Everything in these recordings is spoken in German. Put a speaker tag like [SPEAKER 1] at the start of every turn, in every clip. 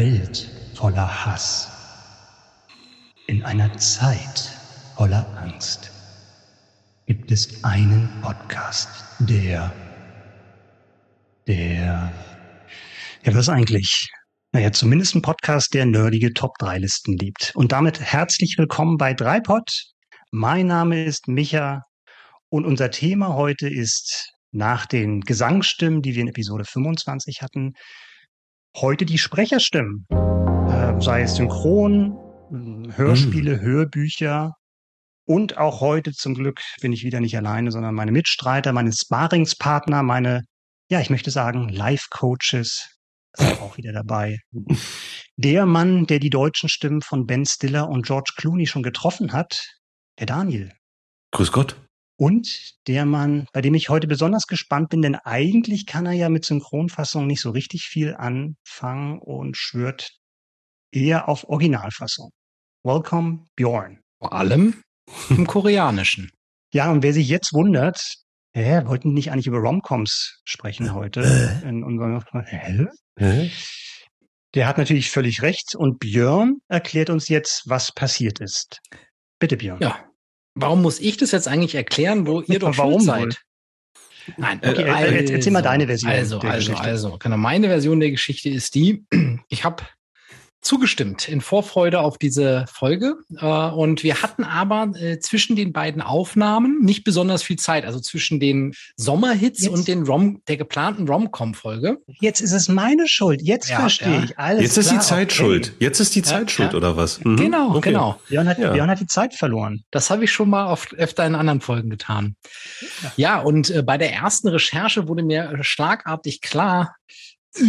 [SPEAKER 1] Welt voller Hass, in einer Zeit voller Angst, gibt es einen Podcast, der, der, ja, was eigentlich? Naja, zumindest ein Podcast, der nerdige Top-3-Listen liebt. Und damit herzlich willkommen bei Dreipod. Mein Name ist Micha und unser Thema heute ist nach den Gesangsstimmen, die wir in Episode 25 hatten, heute die Sprecherstimmen. Äh, sei es Synchron, äh, Hörspiele,
[SPEAKER 2] Mm.
[SPEAKER 1] Hörbücher. Und auch heute zum Glück bin ich wieder nicht alleine, sondern meine Mitstreiter, meine Sparingspartner, meine, ja, ich möchte sagen, Life-Coaches sind auch wieder dabei. Der Mann, der die deutschen Stimmen von Ben Stiller und George Clooney schon getroffen hat, der Daniel.
[SPEAKER 2] Grüß Gott.
[SPEAKER 1] Und der Mann, bei dem ich heute besonders gespannt bin, denn eigentlich kann er ja mit Synchronfassung nicht so richtig viel anfangen und schwört eher auf Originalfassung. Welcome, Bjorn.
[SPEAKER 3] Vor allem im Koreanischen.
[SPEAKER 1] Ja, und wer sich jetzt wundert, hä, wollten nicht eigentlich über Romcoms sprechen heute?
[SPEAKER 2] Äh?
[SPEAKER 1] In unserem, hä?
[SPEAKER 2] Hä?
[SPEAKER 1] Der hat natürlich völlig recht. Und Björn erklärt uns jetzt, was passiert ist. Bitte, Björn.
[SPEAKER 3] Ja. Warum muss ich das jetzt eigentlich erklären, wo ihr doch
[SPEAKER 1] Warum
[SPEAKER 3] schuld
[SPEAKER 1] wohl?
[SPEAKER 3] seid? Nein,
[SPEAKER 1] Okay, äh, äh, erzähl mal deine Version
[SPEAKER 3] Also, also,
[SPEAKER 1] Geschichte.
[SPEAKER 3] also, genau. Meine Version der Geschichte ist die, ich habe zugestimmt in Vorfreude auf diese Folge. Äh, und wir hatten aber äh, zwischen den beiden Aufnahmen nicht besonders viel Zeit, also zwischen den Sommerhits
[SPEAKER 1] Jetzt-
[SPEAKER 3] und den Rom, der geplanten Rom-Com-Folge.
[SPEAKER 1] Jetzt ist es meine Schuld. Jetzt
[SPEAKER 3] Ja,
[SPEAKER 1] verstehe
[SPEAKER 3] ja.
[SPEAKER 1] ich. Alles
[SPEAKER 2] Jetzt ist die
[SPEAKER 1] klar,
[SPEAKER 2] Zeit
[SPEAKER 1] okay.
[SPEAKER 2] schuld. Jetzt ist die
[SPEAKER 3] Ja,
[SPEAKER 2] Zeit schuld,
[SPEAKER 3] ja.
[SPEAKER 2] oder was? Mhm.
[SPEAKER 3] Genau,
[SPEAKER 2] Okay.
[SPEAKER 3] genau.
[SPEAKER 1] Björn hat,
[SPEAKER 2] Ja.
[SPEAKER 1] Björn hat die Zeit verloren.
[SPEAKER 3] Das habe ich schon mal oft öfter in anderen Folgen getan. Ja, und äh, bei der ersten Recherche wurde mir schlagartig klar, äh,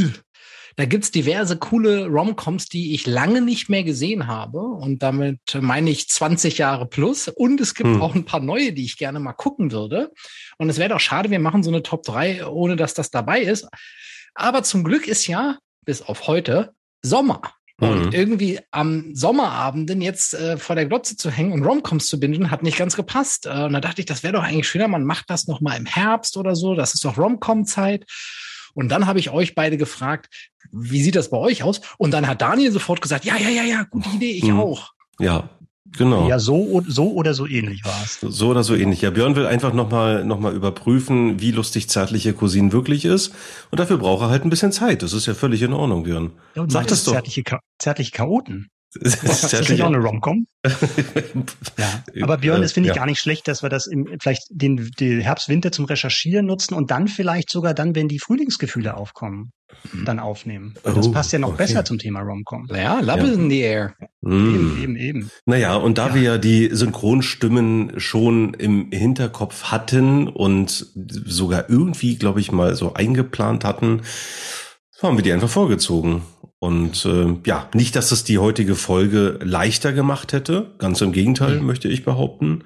[SPEAKER 3] da gibt's diverse coole Romcoms, die ich lange nicht mehr gesehen habe. Und damit meine ich 20 Jahre plus. Und es gibt
[SPEAKER 2] Hm.
[SPEAKER 3] auch ein paar neue, die ich gerne mal gucken würde. Und es wäre doch schade, wir machen so eine Top 3, ohne dass das dabei ist. Aber zum Glück ist ja, bis auf heute, Sommer. Und
[SPEAKER 2] Mhm.
[SPEAKER 3] irgendwie am Sommerabenden jetzt äh, vor der Glotze zu hängen und Romcoms zu binden, hat nicht ganz gepasst. Äh, und da dachte ich, das wäre doch eigentlich schöner, man macht das noch mal im Herbst oder so. Das ist doch Romcom-Zeit. Und dann habe ich euch beide gefragt, wie sieht das bei euch aus? Und dann hat Daniel sofort gesagt, ja, ja, ja, ja, gute Idee, ich
[SPEAKER 2] Mhm.
[SPEAKER 3] auch.
[SPEAKER 2] Ja, genau.
[SPEAKER 1] Ja, so, so oder so ähnlich war es.
[SPEAKER 2] So oder so ähnlich. Ja, Björn will einfach nochmal noch mal überprüfen, wie lustig zärtliche Cousine wirklich ist. Und dafür braucht er halt ein bisschen Zeit. Das ist ja völlig in Ordnung, Björn.
[SPEAKER 1] Ja, und
[SPEAKER 2] Sag das doch.
[SPEAKER 1] Zärtliche, Cha zärtliche Chaoten.
[SPEAKER 2] Das
[SPEAKER 1] Das ist sicherlich auch eine Romcom. Ja. Aber Björn, das finde ich
[SPEAKER 2] Ja.
[SPEAKER 1] gar nicht schlecht, dass wir das im, vielleicht den, den Herbst, Winter zum Recherchieren nutzen und dann vielleicht sogar dann, wenn die Frühlingsgefühle aufkommen, dann aufnehmen. Weil das
[SPEAKER 2] Oh,
[SPEAKER 1] passt ja noch
[SPEAKER 2] okay.
[SPEAKER 1] besser zum Thema Romcom.
[SPEAKER 3] Ja, Love
[SPEAKER 2] Ja.
[SPEAKER 3] is in the air.
[SPEAKER 2] Mm.
[SPEAKER 1] Eben, eben, eben.
[SPEAKER 2] Naja, und da
[SPEAKER 1] Ja.
[SPEAKER 2] wir ja die Synchronstimmen schon im Hinterkopf hatten und sogar irgendwie, glaube ich, mal so eingeplant hatten, haben wir die einfach vorgezogen. Und äh, ja, nicht, dass es die heutige Folge leichter gemacht hätte. Ganz im Gegenteil,
[SPEAKER 1] Mhm.
[SPEAKER 2] möchte ich behaupten.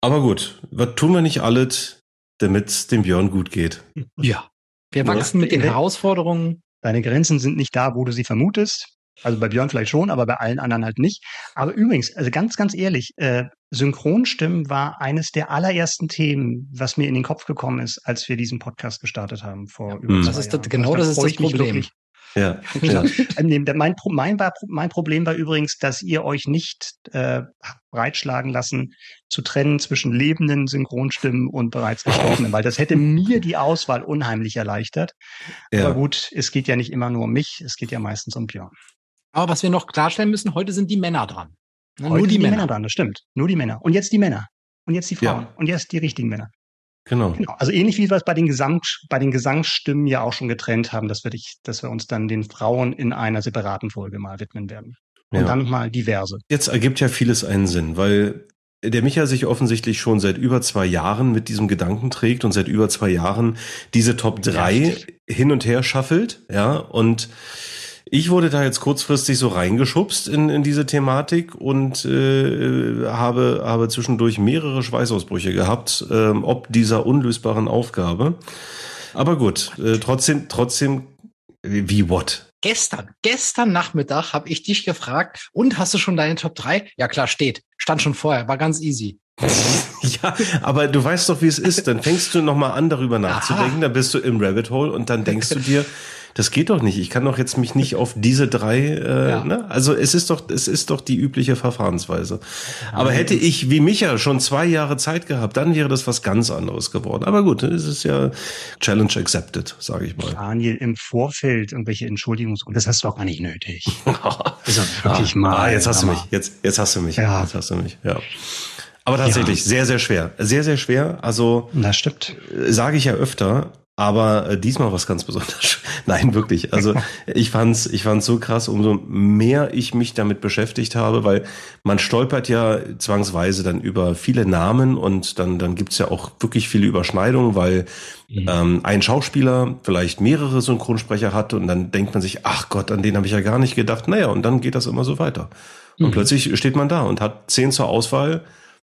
[SPEAKER 2] Aber gut, was tun wir nicht alles, damit es dem Björn gut geht?
[SPEAKER 3] Ja. Wir
[SPEAKER 2] Ja.
[SPEAKER 3] wachsen mit den
[SPEAKER 1] Ja.
[SPEAKER 3] Herausforderungen.
[SPEAKER 1] Deine Grenzen sind nicht da, wo du sie vermutest. Also bei Björn vielleicht schon, aber bei allen anderen halt nicht. Aber übrigens, also ganz, ganz ehrlich, äh, Synchronstimmen war eines der allerersten Themen, was mir in den Kopf gekommen ist, als wir diesen Podcast gestartet haben vor über
[SPEAKER 2] Mhm.
[SPEAKER 1] zwei
[SPEAKER 3] Das ist das-
[SPEAKER 1] Jahren.
[SPEAKER 3] genau
[SPEAKER 1] Da
[SPEAKER 3] das ist das Problem.
[SPEAKER 2] Ja,
[SPEAKER 1] Ja.
[SPEAKER 2] ja.
[SPEAKER 1] Ähm, mein, mein, mein Problem war übrigens, dass ihr euch nicht äh, breitschlagen lassen, zu trennen zwischen lebenden Synchronstimmen und bereits gestorbenen, weil das hätte mir die Auswahl unheimlich erleichtert. Aber
[SPEAKER 2] ja.
[SPEAKER 1] gut, es geht ja nicht immer nur um mich, es geht ja meistens um Björn.
[SPEAKER 3] Aber was wir noch klarstellen müssen, heute sind die Männer dran. Na,
[SPEAKER 1] Heute
[SPEAKER 3] nur die
[SPEAKER 1] sind
[SPEAKER 3] Männer.
[SPEAKER 1] dran, das stimmt. Nur die Männer. Und jetzt die Männer. Und jetzt die Frauen.
[SPEAKER 2] Ja.
[SPEAKER 1] Und jetzt die richtigen Männer.
[SPEAKER 2] Genau.
[SPEAKER 1] Genau. Also ähnlich wie wir es bei den Gesang, bei den Gesangsstimmen ja auch schon getrennt haben, dass wir, dich, dass wir uns dann den Frauen in einer separaten Folge mal widmen werden. Und
[SPEAKER 2] Ja.
[SPEAKER 1] dann mal diverse.
[SPEAKER 2] Jetzt ergibt ja vieles einen Sinn, weil der Micha sich offensichtlich schon seit über zwei Jahren mit diesem Gedanken trägt und seit über zwei Jahren diese Top 3 ja, hin und her schaffelt, ja, und ich wurde da jetzt kurzfristig so reingeschubst in, in diese Thematik und äh, habe, habe zwischendurch mehrere Schweißausbrüche gehabt, äh, ob dieser unlösbaren Aufgabe. Aber gut, äh, trotzdem, trotzdem, wie what?
[SPEAKER 3] Gestern, gestern Nachmittag habe ich dich gefragt, und hast du schon deine Top 3? Ja klar, steht. Stand schon vorher, war ganz easy.
[SPEAKER 2] ja, aber du weißt doch, wie es ist. Dann fängst du nochmal an, darüber nachzudenken, Aha. dann bist du im Rabbit Hole und dann denkst du dir, das geht doch nicht. Ich kann doch jetzt mich nicht auf diese drei. Äh, ja. ne? Also es ist doch, es ist doch die übliche Verfahrensweise. Aber hätte ich wie Micha schon zwei Jahre Zeit gehabt, dann wäre das was ganz anderes geworden. Aber gut, es ist ja Challenge accepted, sage ich mal.
[SPEAKER 1] Daniel, im Vorfeld irgendwelche Entschuldigungsgründe, das hast du doch gar nicht nötig. also wirklich ah, mal.
[SPEAKER 2] Ah, jetzt hast du mich. Jetzt, jetzt hast du mich. Ja. Jetzt hast du mich. Ja. Aber tatsächlich, ja. sehr, sehr schwer. Sehr, sehr schwer. Also.
[SPEAKER 1] Das stimmt.
[SPEAKER 2] Sage ich ja öfter. Aber äh, diesmal was ganz Besonderes. Nein, wirklich. Also ich fand's, ich fand's so krass, umso mehr ich mich damit beschäftigt habe, weil man stolpert ja zwangsweise dann über viele Namen und dann, dann gibt's ja auch wirklich viele Überschneidungen, weil mhm. ähm, ein Schauspieler vielleicht mehrere Synchronsprecher hat und dann denkt man sich, ach Gott, an den habe ich ja gar nicht gedacht. Naja, und dann geht das immer so weiter. Und mhm. plötzlich steht man da und hat zehn zur Auswahl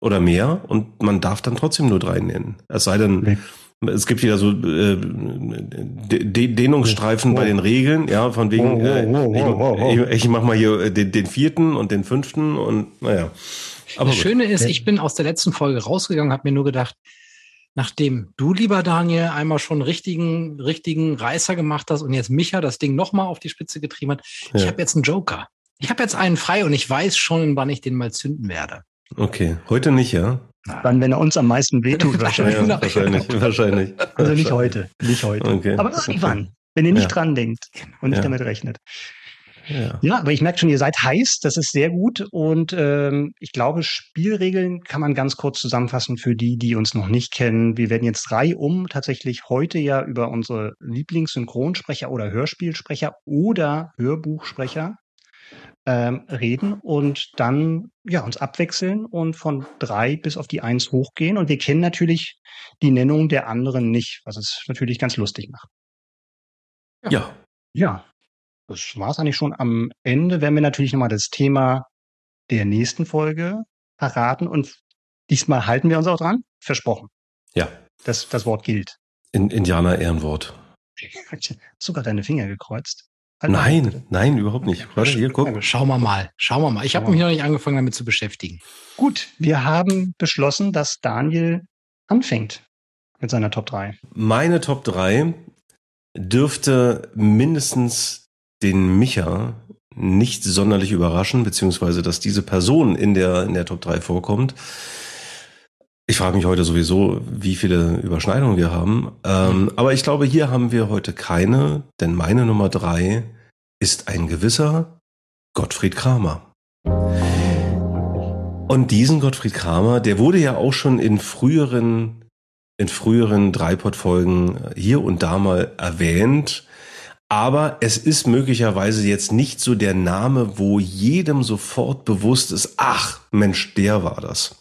[SPEAKER 2] oder mehr und man darf dann trotzdem nur drei nennen. Es sei denn, es gibt wieder so äh, Dehnungsstreifen oh. bei den Regeln, ja, von wegen, äh, ich, ich mach mal hier äh, den, den vierten und den fünften und naja.
[SPEAKER 3] Aber das Schöne ist, ich bin aus der letzten Folge rausgegangen, habe mir nur gedacht, nachdem du, lieber Daniel, einmal schon richtigen, richtigen Reißer gemacht hast und jetzt Micha das Ding nochmal auf die Spitze getrieben hat, ja. ich habe jetzt einen Joker. Ich habe jetzt einen frei und ich weiß schon, wann ich den mal zünden werde.
[SPEAKER 2] Okay, heute nicht, ja?
[SPEAKER 1] Dann, wenn er uns am meisten wehtut,
[SPEAKER 2] wahrscheinlich. Ja, wahrscheinlich, wahrscheinlich.
[SPEAKER 1] Also nicht heute, nicht heute. Okay. Aber irgendwann, wenn ihr nicht ja. dran denkt und nicht ja. damit rechnet. Ja. ja, aber ich merke schon, ihr seid heiß, das ist sehr gut. Und ähm, ich glaube, Spielregeln kann man ganz kurz zusammenfassen für die, die uns noch nicht kennen. Wir werden jetzt reihum tatsächlich heute ja über unsere Lieblingssynchronsprecher oder Hörspielsprecher oder Hörbuchsprecher ähm, reden und dann ja uns abwechseln und von drei bis auf die eins hochgehen. Und wir kennen natürlich die Nennung der anderen nicht, was es natürlich ganz lustig macht. Ja. Ja. Das war es eigentlich schon. Am Ende werden wir natürlich nochmal das Thema der nächsten Folge verraten und diesmal halten wir uns auch dran. Versprochen.
[SPEAKER 2] Ja.
[SPEAKER 1] Das, das Wort gilt.
[SPEAKER 2] In, Indianer Ehrenwort.
[SPEAKER 1] Sogar deine Finger gekreuzt.
[SPEAKER 2] Nein, mal, nein, überhaupt nicht.
[SPEAKER 3] Warte, hier, guck. Schauen wir mal. Schauen wir mal. Ich habe mich noch nicht angefangen, damit zu beschäftigen.
[SPEAKER 1] Gut, wir haben beschlossen, dass Daniel anfängt mit seiner Top 3.
[SPEAKER 2] Meine Top 3 dürfte mindestens den Micha nicht sonderlich überraschen, beziehungsweise dass diese Person in der, in der Top 3 vorkommt. Ich frage mich heute sowieso, wie viele Überschneidungen wir haben. Ähm, aber ich glaube, hier haben wir heute keine, denn meine Nummer drei ist ein gewisser Gottfried Kramer. Und diesen Gottfried Kramer, der wurde ja auch schon in früheren, in früheren Dreipod-Folgen hier und da mal erwähnt. Aber es ist möglicherweise jetzt nicht so der Name, wo jedem sofort bewusst ist, ach Mensch, der war das.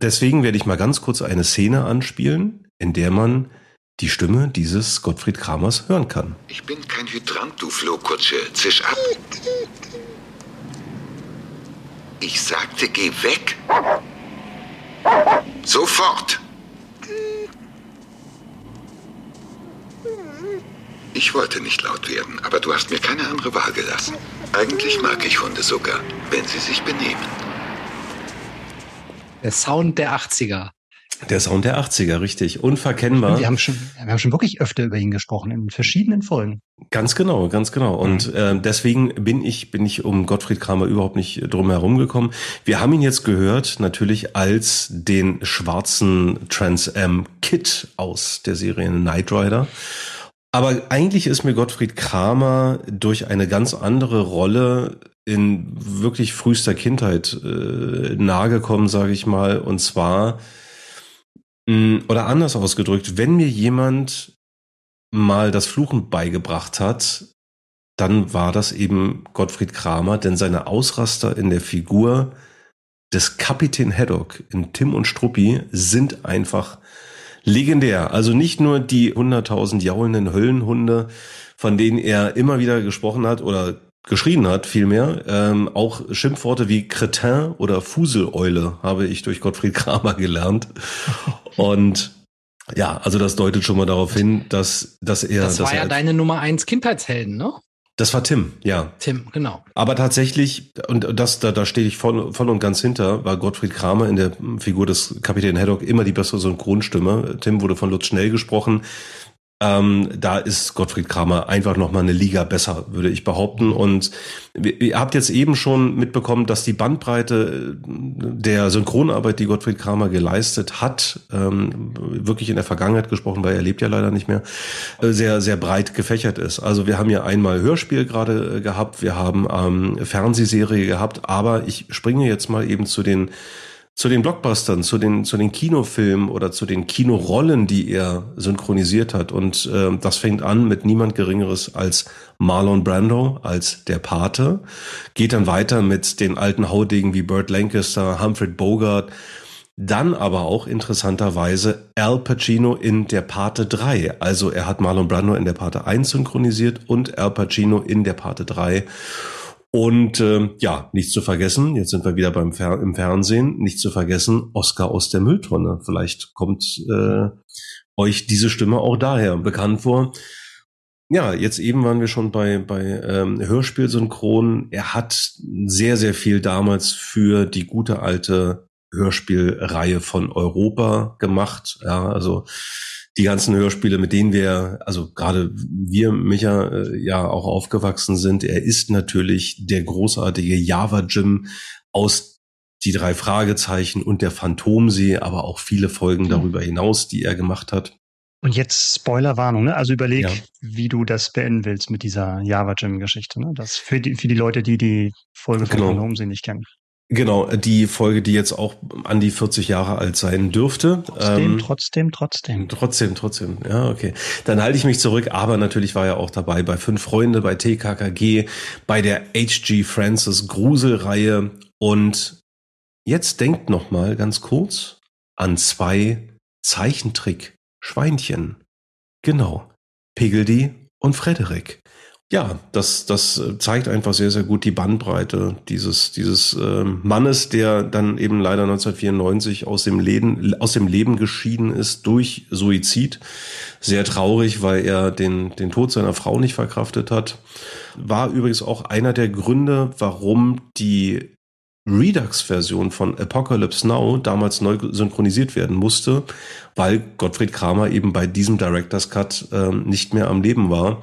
[SPEAKER 2] Deswegen werde ich mal ganz kurz eine Szene anspielen, in der man die Stimme dieses Gottfried Kramers hören kann.
[SPEAKER 4] Ich bin kein Hydrant, du Flohkutsche. Zisch ab. Ich sagte, geh weg. Sofort. Ich wollte nicht laut werden, aber du hast mir keine andere Wahl gelassen. Eigentlich mag ich Hunde sogar, wenn sie sich benehmen.
[SPEAKER 3] Der Sound der 80er.
[SPEAKER 2] Der Sound der 80er, richtig. Unverkennbar.
[SPEAKER 1] Wir haben schon, wir haben schon wirklich öfter über ihn gesprochen, in verschiedenen Folgen.
[SPEAKER 2] Ganz genau, ganz genau. Und äh, deswegen bin ich, bin ich um Gottfried Kramer überhaupt nicht drum herum gekommen. Wir haben ihn jetzt gehört, natürlich als den schwarzen Trans Am Kid aus der Serie Knight Rider. Aber eigentlich ist mir Gottfried Kramer durch eine ganz andere Rolle in wirklich frühester Kindheit äh, nahegekommen, sage ich mal. Und zwar, mh, mm, oder anders ausgedrückt, wenn mir jemand mal das Fluchen beigebracht hat, dann war das eben Gottfried Kramer, denn seine Ausraster in der Figur des Kapitän Haddock in Tim und Struppi sind einfach legendär. Also nicht nur die 100.000 jaulenden Höllenhunde, von denen er immer wieder gesprochen hat oder geschrien hat, vielmehr. Ähm, auch Schimpfworte wie Cretin oder Fuseleule habe ich durch Gottfried Kramer gelernt. Und ja, also das deutet schon mal darauf hin, dass, dass er.
[SPEAKER 3] Das war ja deine Nummer eins Kindheitshelden, ne?
[SPEAKER 2] Das war Tim, ja.
[SPEAKER 3] Tim, genau.
[SPEAKER 2] Aber tatsächlich, und das, da, da stehe ich voll, voll und ganz hinter, war Gottfried Kramer in der Figur des Kapitän Haddock immer die bessere Synchronstimme. Tim wurde von Lutz Schnell gesprochen. Ähm, da ist Gottfried Kramer einfach noch mal eine Liga besser, würde ich behaupten. Und ihr habt jetzt eben schon mitbekommen, dass die Bandbreite äh, der Synchronarbeit, die Gottfried Kramer geleistet hat, ähm, wirklich in der Vergangenheit gesprochen, weil er lebt ja leider nicht mehr, äh, sehr, sehr breit gefächert ist. Also wir haben ja einmal Hörspiel gerade äh, gehabt, wir haben ähm, Fernsehserie gehabt, aber ich springe jetzt mal eben zu den zu den Blockbustern, zu den, zu den Kinofilmen oder zu den Kinorollen, die er synchronisiert hat. Und äh, das fängt an mit niemand Geringeres als Marlon Brando, als der Pate. Geht dann weiter mit den alten Haudegen wie Burt Lancaster, Humphrey Bogart. Dann aber auch interessanterweise Al Pacino in der Pate 3. Also er hat Marlon Brando in der Pate 1 synchronisiert und Al Pacino in der Pate 3. Und äh, ja, nicht zu vergessen, jetzt sind wir wieder beim Fer im Fernsehen, nicht zu vergessen, Oscar aus der Mülltonne. Vielleicht kommt äh, euch diese Stimme auch daher bekannt vor. Ja, jetzt eben waren wir schon bei, bei ähm, Hörspielsynchron. Er hat sehr, sehr viel damals für die gute alte Hörspielreihe von Europa gemacht. Ja, also die ganzen Hörspiele, mit denen wir, also gerade wir, Micha, äh, ja auch aufgewachsen sind. Er ist natürlich der großartige Java Jim aus die drei Fragezeichen und der Phantomsee, aber auch viele Folgen mhm. darüber hinaus, die er gemacht hat.
[SPEAKER 1] Und jetzt Spoilerwarnung, ne? Also überleg, ja. wie du das beenden willst mit dieser Java Jim Geschichte, ne? Das für die, für die Leute, die die Folge von genau. Phantomsee nicht kennen.
[SPEAKER 2] Genau, die Folge, die jetzt auch an die 40 Jahre alt sein dürfte.
[SPEAKER 1] Trotzdem, ähm, trotzdem, trotzdem.
[SPEAKER 2] Trotzdem, trotzdem. Ja, okay. Dann halte ich mich zurück, aber natürlich war er auch dabei bei Fünf Freunde, bei TKKG, bei der H.G. Francis Gruselreihe und jetzt denkt noch mal ganz kurz an zwei Zeichentrick-Schweinchen. Genau. Piggledy und Frederik. Ja, das, das zeigt einfach sehr, sehr gut die Bandbreite dieses, dieses äh, Mannes, der dann eben leider 1994 aus dem, Leben, aus dem Leben geschieden ist durch Suizid. Sehr traurig, weil er den, den Tod seiner Frau nicht verkraftet hat. War übrigens auch einer der Gründe, warum die Redux-Version von Apocalypse Now damals neu synchronisiert werden musste, weil Gottfried Kramer eben bei diesem Director's Cut äh, nicht mehr am Leben war.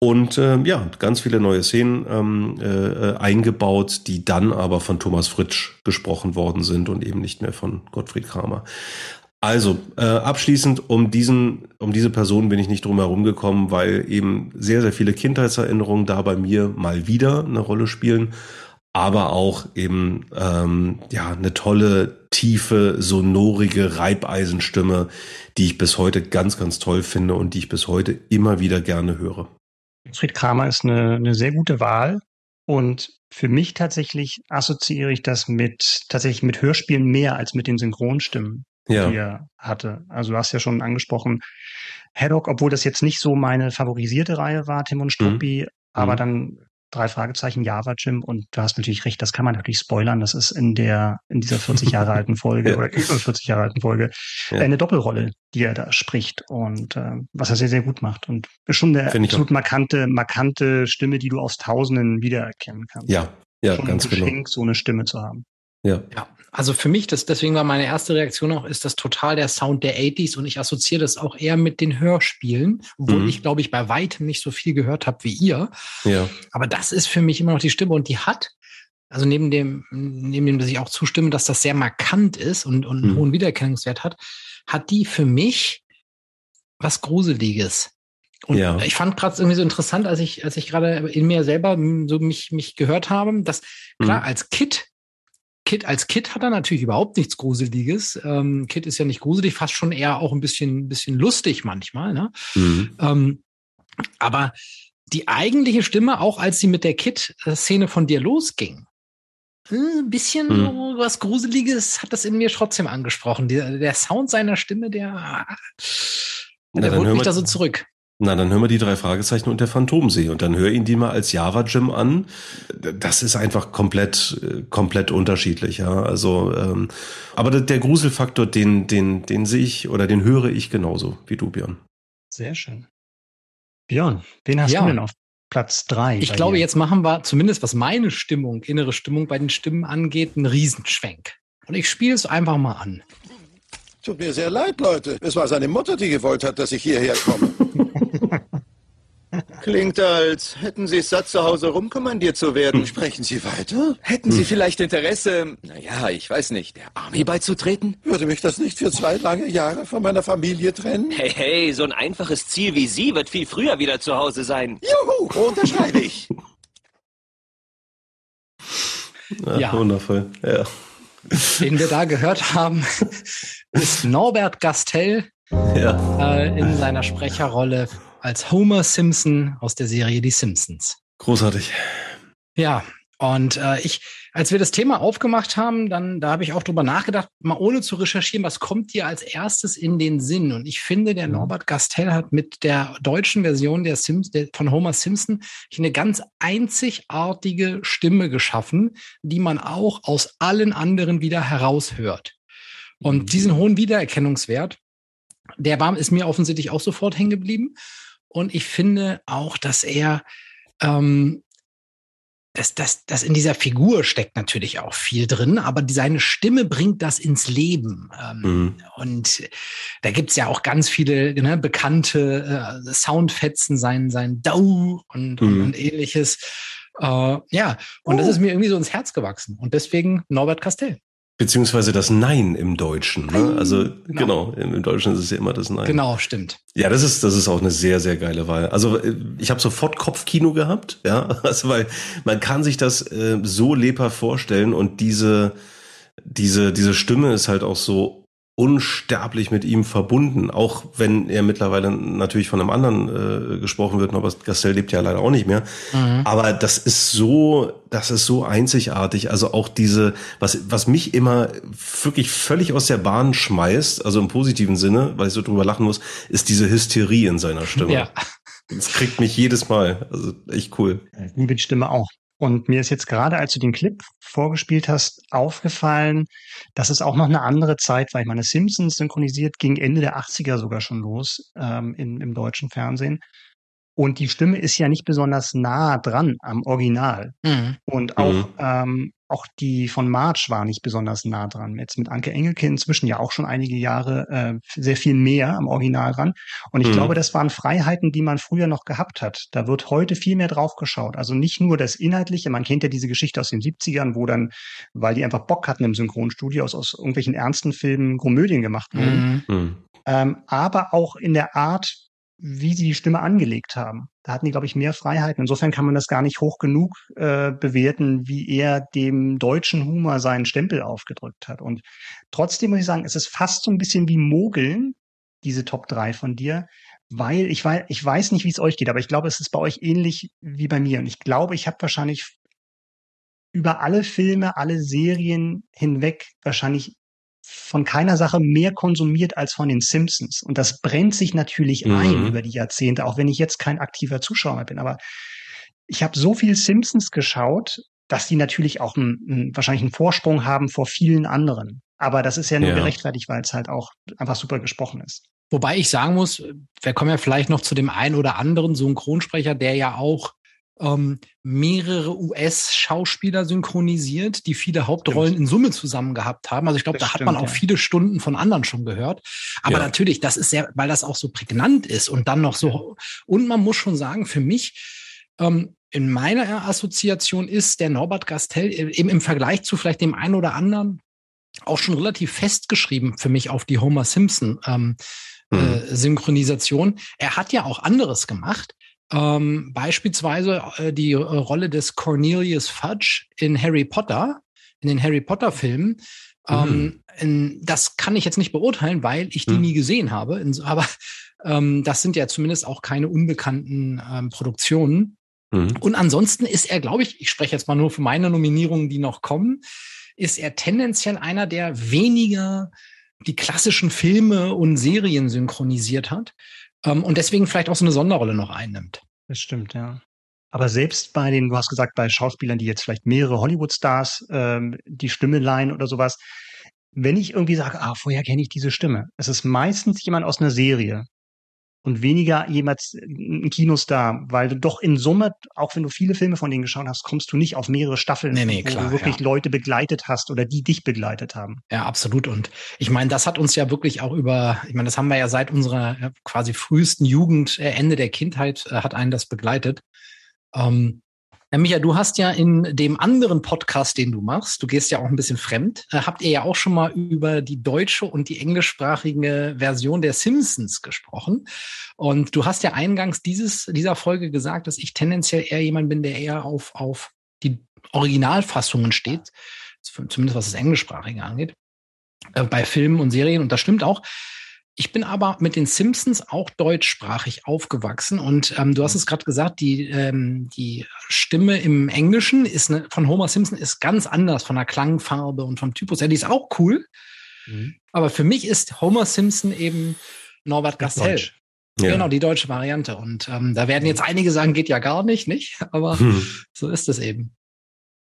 [SPEAKER 2] Und äh, ja, ganz viele neue Szenen ähm, äh, eingebaut, die dann aber von Thomas Fritsch gesprochen worden sind und eben nicht mehr von Gottfried Kramer. Also äh, abschließend um diesen, um diese Person bin ich nicht drum herum gekommen, weil eben sehr sehr viele Kindheitserinnerungen da bei mir mal wieder eine Rolle spielen, aber auch eben ähm, ja eine tolle tiefe sonorige Reibeisenstimme, die ich bis heute ganz ganz toll finde und die ich bis heute immer wieder gerne höre.
[SPEAKER 1] Fried Kramer ist eine, eine sehr gute Wahl. Und für mich tatsächlich assoziiere ich das mit tatsächlich mit Hörspielen mehr als mit den Synchronstimmen, ja. die er hatte. Also du hast ja schon angesprochen, Haddock, obwohl das jetzt nicht so meine favorisierte Reihe war, Tim und Struppi, mhm. aber mhm. dann drei Fragezeichen Java Jim und du hast natürlich recht, das kann man natürlich spoilern. Das ist in der, in dieser 40 Jahre alten Folge oder über 40 Jahre alten Folge ja. eine Doppelrolle, die er da spricht und äh, was er sehr, sehr gut macht und ist schon eine Find absolut markante, markante Stimme, die du aus Tausenden wiedererkennen kannst.
[SPEAKER 2] Ja, ja,
[SPEAKER 1] schon
[SPEAKER 2] ganz
[SPEAKER 1] ein genau. Geschenk, genau. so eine Stimme zu haben.
[SPEAKER 3] Ja. ja. Also für mich, das, deswegen war meine erste Reaktion auch, ist das total der Sound der 80s und ich assoziiere das auch eher mit den Hörspielen, wo mhm. ich, glaube ich, bei weitem nicht so viel gehört habe wie ihr. Ja. Aber das ist für mich immer noch die Stimme und die hat, also neben dem, neben dem, dass ich auch zustimme, dass das sehr markant ist und, und einen mhm. hohen Wiedererkennungswert hat, hat die für mich was Gruseliges. Und ja. ich fand gerade irgendwie so interessant, als ich, als ich gerade in mir selber so mich, mich gehört habe, dass klar, mhm. als Kid Kit als Kit hat er natürlich überhaupt nichts Gruseliges. Ähm, Kit ist ja nicht gruselig, fast schon eher auch ein bisschen, bisschen lustig manchmal. Ne? Mhm. Ähm, aber die eigentliche Stimme, auch als sie mit der Kit-Szene von dir losging, ein bisschen hm. was Gruseliges hat das in mir trotzdem angesprochen. Der, der Sound seiner Stimme, der, der holt mich da so zurück.
[SPEAKER 2] Na, dann hören wir die drei Fragezeichen und der Phantomsee und dann hör ihn die mal als Java Jim an. Das ist einfach komplett, komplett unterschiedlich, ja. Also, ähm, aber der Gruselfaktor, den, den, den sehe ich oder den höre ich genauso wie du, Björn.
[SPEAKER 1] Sehr schön. Björn, wen hast ja. du denn auf Platz drei?
[SPEAKER 3] Ich glaube, dir? jetzt machen wir zumindest, was meine Stimmung, innere Stimmung bei den Stimmen angeht, einen Riesenschwenk. Und ich spiele es einfach mal an.
[SPEAKER 5] Tut mir sehr leid, Leute. Es war seine Mutter, die gewollt hat, dass ich hierher komme. Klingt, als hätten Sie es satt, zu Hause rumkommandiert zu werden. Sprechen Sie weiter?
[SPEAKER 6] Hätten Sie vielleicht Interesse, naja, ich weiß nicht, der Armee beizutreten?
[SPEAKER 5] Würde mich das nicht für zwei lange Jahre von meiner Familie trennen?
[SPEAKER 6] Hey, hey, so ein einfaches Ziel wie Sie wird viel früher wieder zu Hause sein.
[SPEAKER 5] Juhu, unterschreibe ich.
[SPEAKER 2] Ja, ja. Wundervoll, ja.
[SPEAKER 3] Den wir da gehört haben, ist Norbert Gastel ja. äh, in seiner Sprecherrolle als Homer Simpson aus der Serie Die Simpsons.
[SPEAKER 2] Großartig.
[SPEAKER 3] Ja, und äh, ich, als wir das Thema aufgemacht haben, dann da habe ich auch drüber nachgedacht, mal ohne zu recherchieren, was kommt dir als erstes in den Sinn? Und ich finde, der mhm. Norbert Gastel hat mit der deutschen Version der Sims, der, von Homer Simpson eine ganz einzigartige Stimme geschaffen, die man auch aus allen anderen wieder heraushört. Und mhm. diesen hohen Wiedererkennungswert, der war, ist mir offensichtlich auch sofort hängen geblieben. Und ich finde auch, dass er, ähm, dass, dass, dass in dieser Figur steckt natürlich auch viel drin, aber seine Stimme bringt das ins Leben. Ähm, mhm. Und da gibt's ja auch ganz viele ne, bekannte äh, Soundfetzen, sein, sein Dau und, mhm. und, ähnliches. Äh, ja, und oh. das ist mir irgendwie so ins Herz gewachsen. Und deswegen Norbert Castell.
[SPEAKER 2] Beziehungsweise das Nein im Deutschen. Ne? Also genau. genau, im Deutschen ist es ja immer das Nein.
[SPEAKER 3] Genau, stimmt.
[SPEAKER 2] Ja, das ist das ist auch eine sehr sehr geile Wahl. Also äh, ich habe sofort Kopfkino gehabt, ja, also weil man kann sich das äh, so lebhaft vorstellen und diese diese diese Stimme ist halt auch so unsterblich mit ihm verbunden, auch wenn er mittlerweile natürlich von einem anderen äh, gesprochen wird, aber Gastel lebt ja leider auch nicht mehr. Mhm. Aber das ist so, das ist so einzigartig. Also auch diese, was, was mich immer wirklich völlig aus der Bahn schmeißt, also im positiven Sinne, weil ich so drüber lachen muss, ist diese Hysterie in seiner Stimme. Ja. Das kriegt mich jedes Mal. Also echt cool.
[SPEAKER 1] Liebe die Stimme auch. Und mir ist jetzt gerade, als du den Clip vorgespielt hast, aufgefallen, dass es auch noch eine andere Zeit war. Ich meine, Simpsons synchronisiert ging Ende der 80er sogar schon los ähm, in, im deutschen Fernsehen. Und die Stimme ist ja nicht besonders nah dran am Original. Mhm. Und auch mhm. ähm, auch die von March war nicht besonders nah dran. Jetzt mit Anke Engelke inzwischen ja auch schon einige Jahre äh, sehr viel mehr am Original dran. Und ich mhm. glaube, das waren Freiheiten, die man früher noch gehabt hat. Da wird heute viel mehr drauf geschaut. Also nicht nur das Inhaltliche, man kennt ja diese Geschichte aus den 70ern, wo dann, weil die einfach Bock hatten im Synchronstudio, aus, aus irgendwelchen ernsten Filmen Komödien gemacht wurden. Mhm. mhm. Ähm, aber auch in der Art, wie sie die Stimme angelegt haben. Da hatten die, glaube ich, mehr Freiheiten. Insofern kann man das gar nicht hoch genug äh, bewerten, wie er dem deutschen Humor seinen Stempel aufgedrückt hat. Und trotzdem muss ich sagen, es ist fast so ein bisschen wie Mogeln, diese Top 3 von dir, weil ich weiß, ich weiß nicht, wie es euch geht, aber ich glaube, es ist bei euch ähnlich wie bei mir. Und ich glaube, ich habe wahrscheinlich über alle Filme, alle Serien hinweg wahrscheinlich von keiner Sache mehr konsumiert als von den Simpsons. Und das brennt sich natürlich mhm. ein über die Jahrzehnte, auch wenn ich jetzt kein aktiver Zuschauer bin. Aber ich habe so viel Simpsons geschaut, dass die natürlich auch einen, einen, wahrscheinlich einen Vorsprung haben vor vielen anderen. Aber das ist ja nur ja. gerechtfertigt, weil es halt auch einfach super gesprochen ist.
[SPEAKER 3] Wobei ich sagen muss, wir kommen ja vielleicht noch zu dem einen oder anderen Synchronsprecher, der ja auch ähm, mehrere US-Schauspieler synchronisiert, die viele Hauptrollen stimmt. in Summe zusammen gehabt haben. Also ich glaube, da hat man auch ja. viele Stunden von anderen schon gehört. Aber ja. natürlich, das ist sehr, weil das auch so prägnant ist und dann noch so. Und man muss schon sagen, für mich, ähm, in meiner Assoziation ist der Norbert Gastel eben im Vergleich zu vielleicht dem einen oder anderen auch schon relativ festgeschrieben für mich auf die Homer Simpson ähm, mhm. äh, Synchronisation. Er hat ja auch anderes gemacht. Ähm, beispielsweise äh, die äh, Rolle des Cornelius Fudge in Harry Potter, in den Harry Potter Filmen. Ähm, mhm. das kann ich jetzt nicht beurteilen, weil ich die mhm. nie gesehen habe. Aber ähm, das sind ja zumindest auch keine unbekannten ähm, Produktionen. Mhm. Und ansonsten ist er, glaube ich, ich spreche jetzt mal nur für meine Nominierungen, die noch kommen, ist er tendenziell einer, der weniger die klassischen Filme und Serien synchronisiert hat ähm, und deswegen vielleicht auch so eine Sonderrolle noch einnimmt.
[SPEAKER 1] Das stimmt, ja. Aber selbst bei den, du hast gesagt, bei Schauspielern, die jetzt vielleicht mehrere Hollywood-Stars ähm, die Stimme leihen oder sowas, wenn ich irgendwie sage, ah, vorher kenne ich diese Stimme, es ist meistens jemand aus einer Serie und weniger jemand ein Kinostar, weil du doch in Summe, auch wenn du viele Filme von denen geschaut hast, kommst du nicht auf mehrere Staffeln,
[SPEAKER 3] nee, nee,
[SPEAKER 1] wo
[SPEAKER 3] klar,
[SPEAKER 1] du wirklich
[SPEAKER 3] ja.
[SPEAKER 1] Leute begleitet hast oder die dich begleitet haben.
[SPEAKER 3] Ja, absolut. Und ich meine, das hat uns ja wirklich auch über, ich meine, das haben wir ja seit unserer quasi frühesten Jugend, äh, Ende der Kindheit, äh, hat einen das begleitet. Ähm, Herr Micha, du hast ja in dem anderen Podcast, den du machst, du gehst ja auch ein bisschen fremd, äh, habt ihr ja auch schon mal über die deutsche und die englischsprachige Version der Simpsons gesprochen. Und du hast ja eingangs dieses, dieser Folge gesagt, dass ich tendenziell eher jemand bin, der eher auf, auf die Originalfassungen steht, zumindest was das Englischsprachige angeht, äh, bei Filmen und Serien. Und das stimmt auch. Ich bin aber mit den Simpsons auch deutschsprachig aufgewachsen und ähm, du hast es gerade gesagt, die, ähm, die Stimme im Englischen ist ne, von Homer Simpson ist ganz anders von der Klangfarbe und vom Typus. Ja, die ist auch cool, mhm. aber für mich ist Homer Simpson eben Norbert Gastel. Ja. Genau, die deutsche Variante. Und ähm, da werden jetzt einige sagen, geht ja gar nicht, nicht? Aber hm. so ist es eben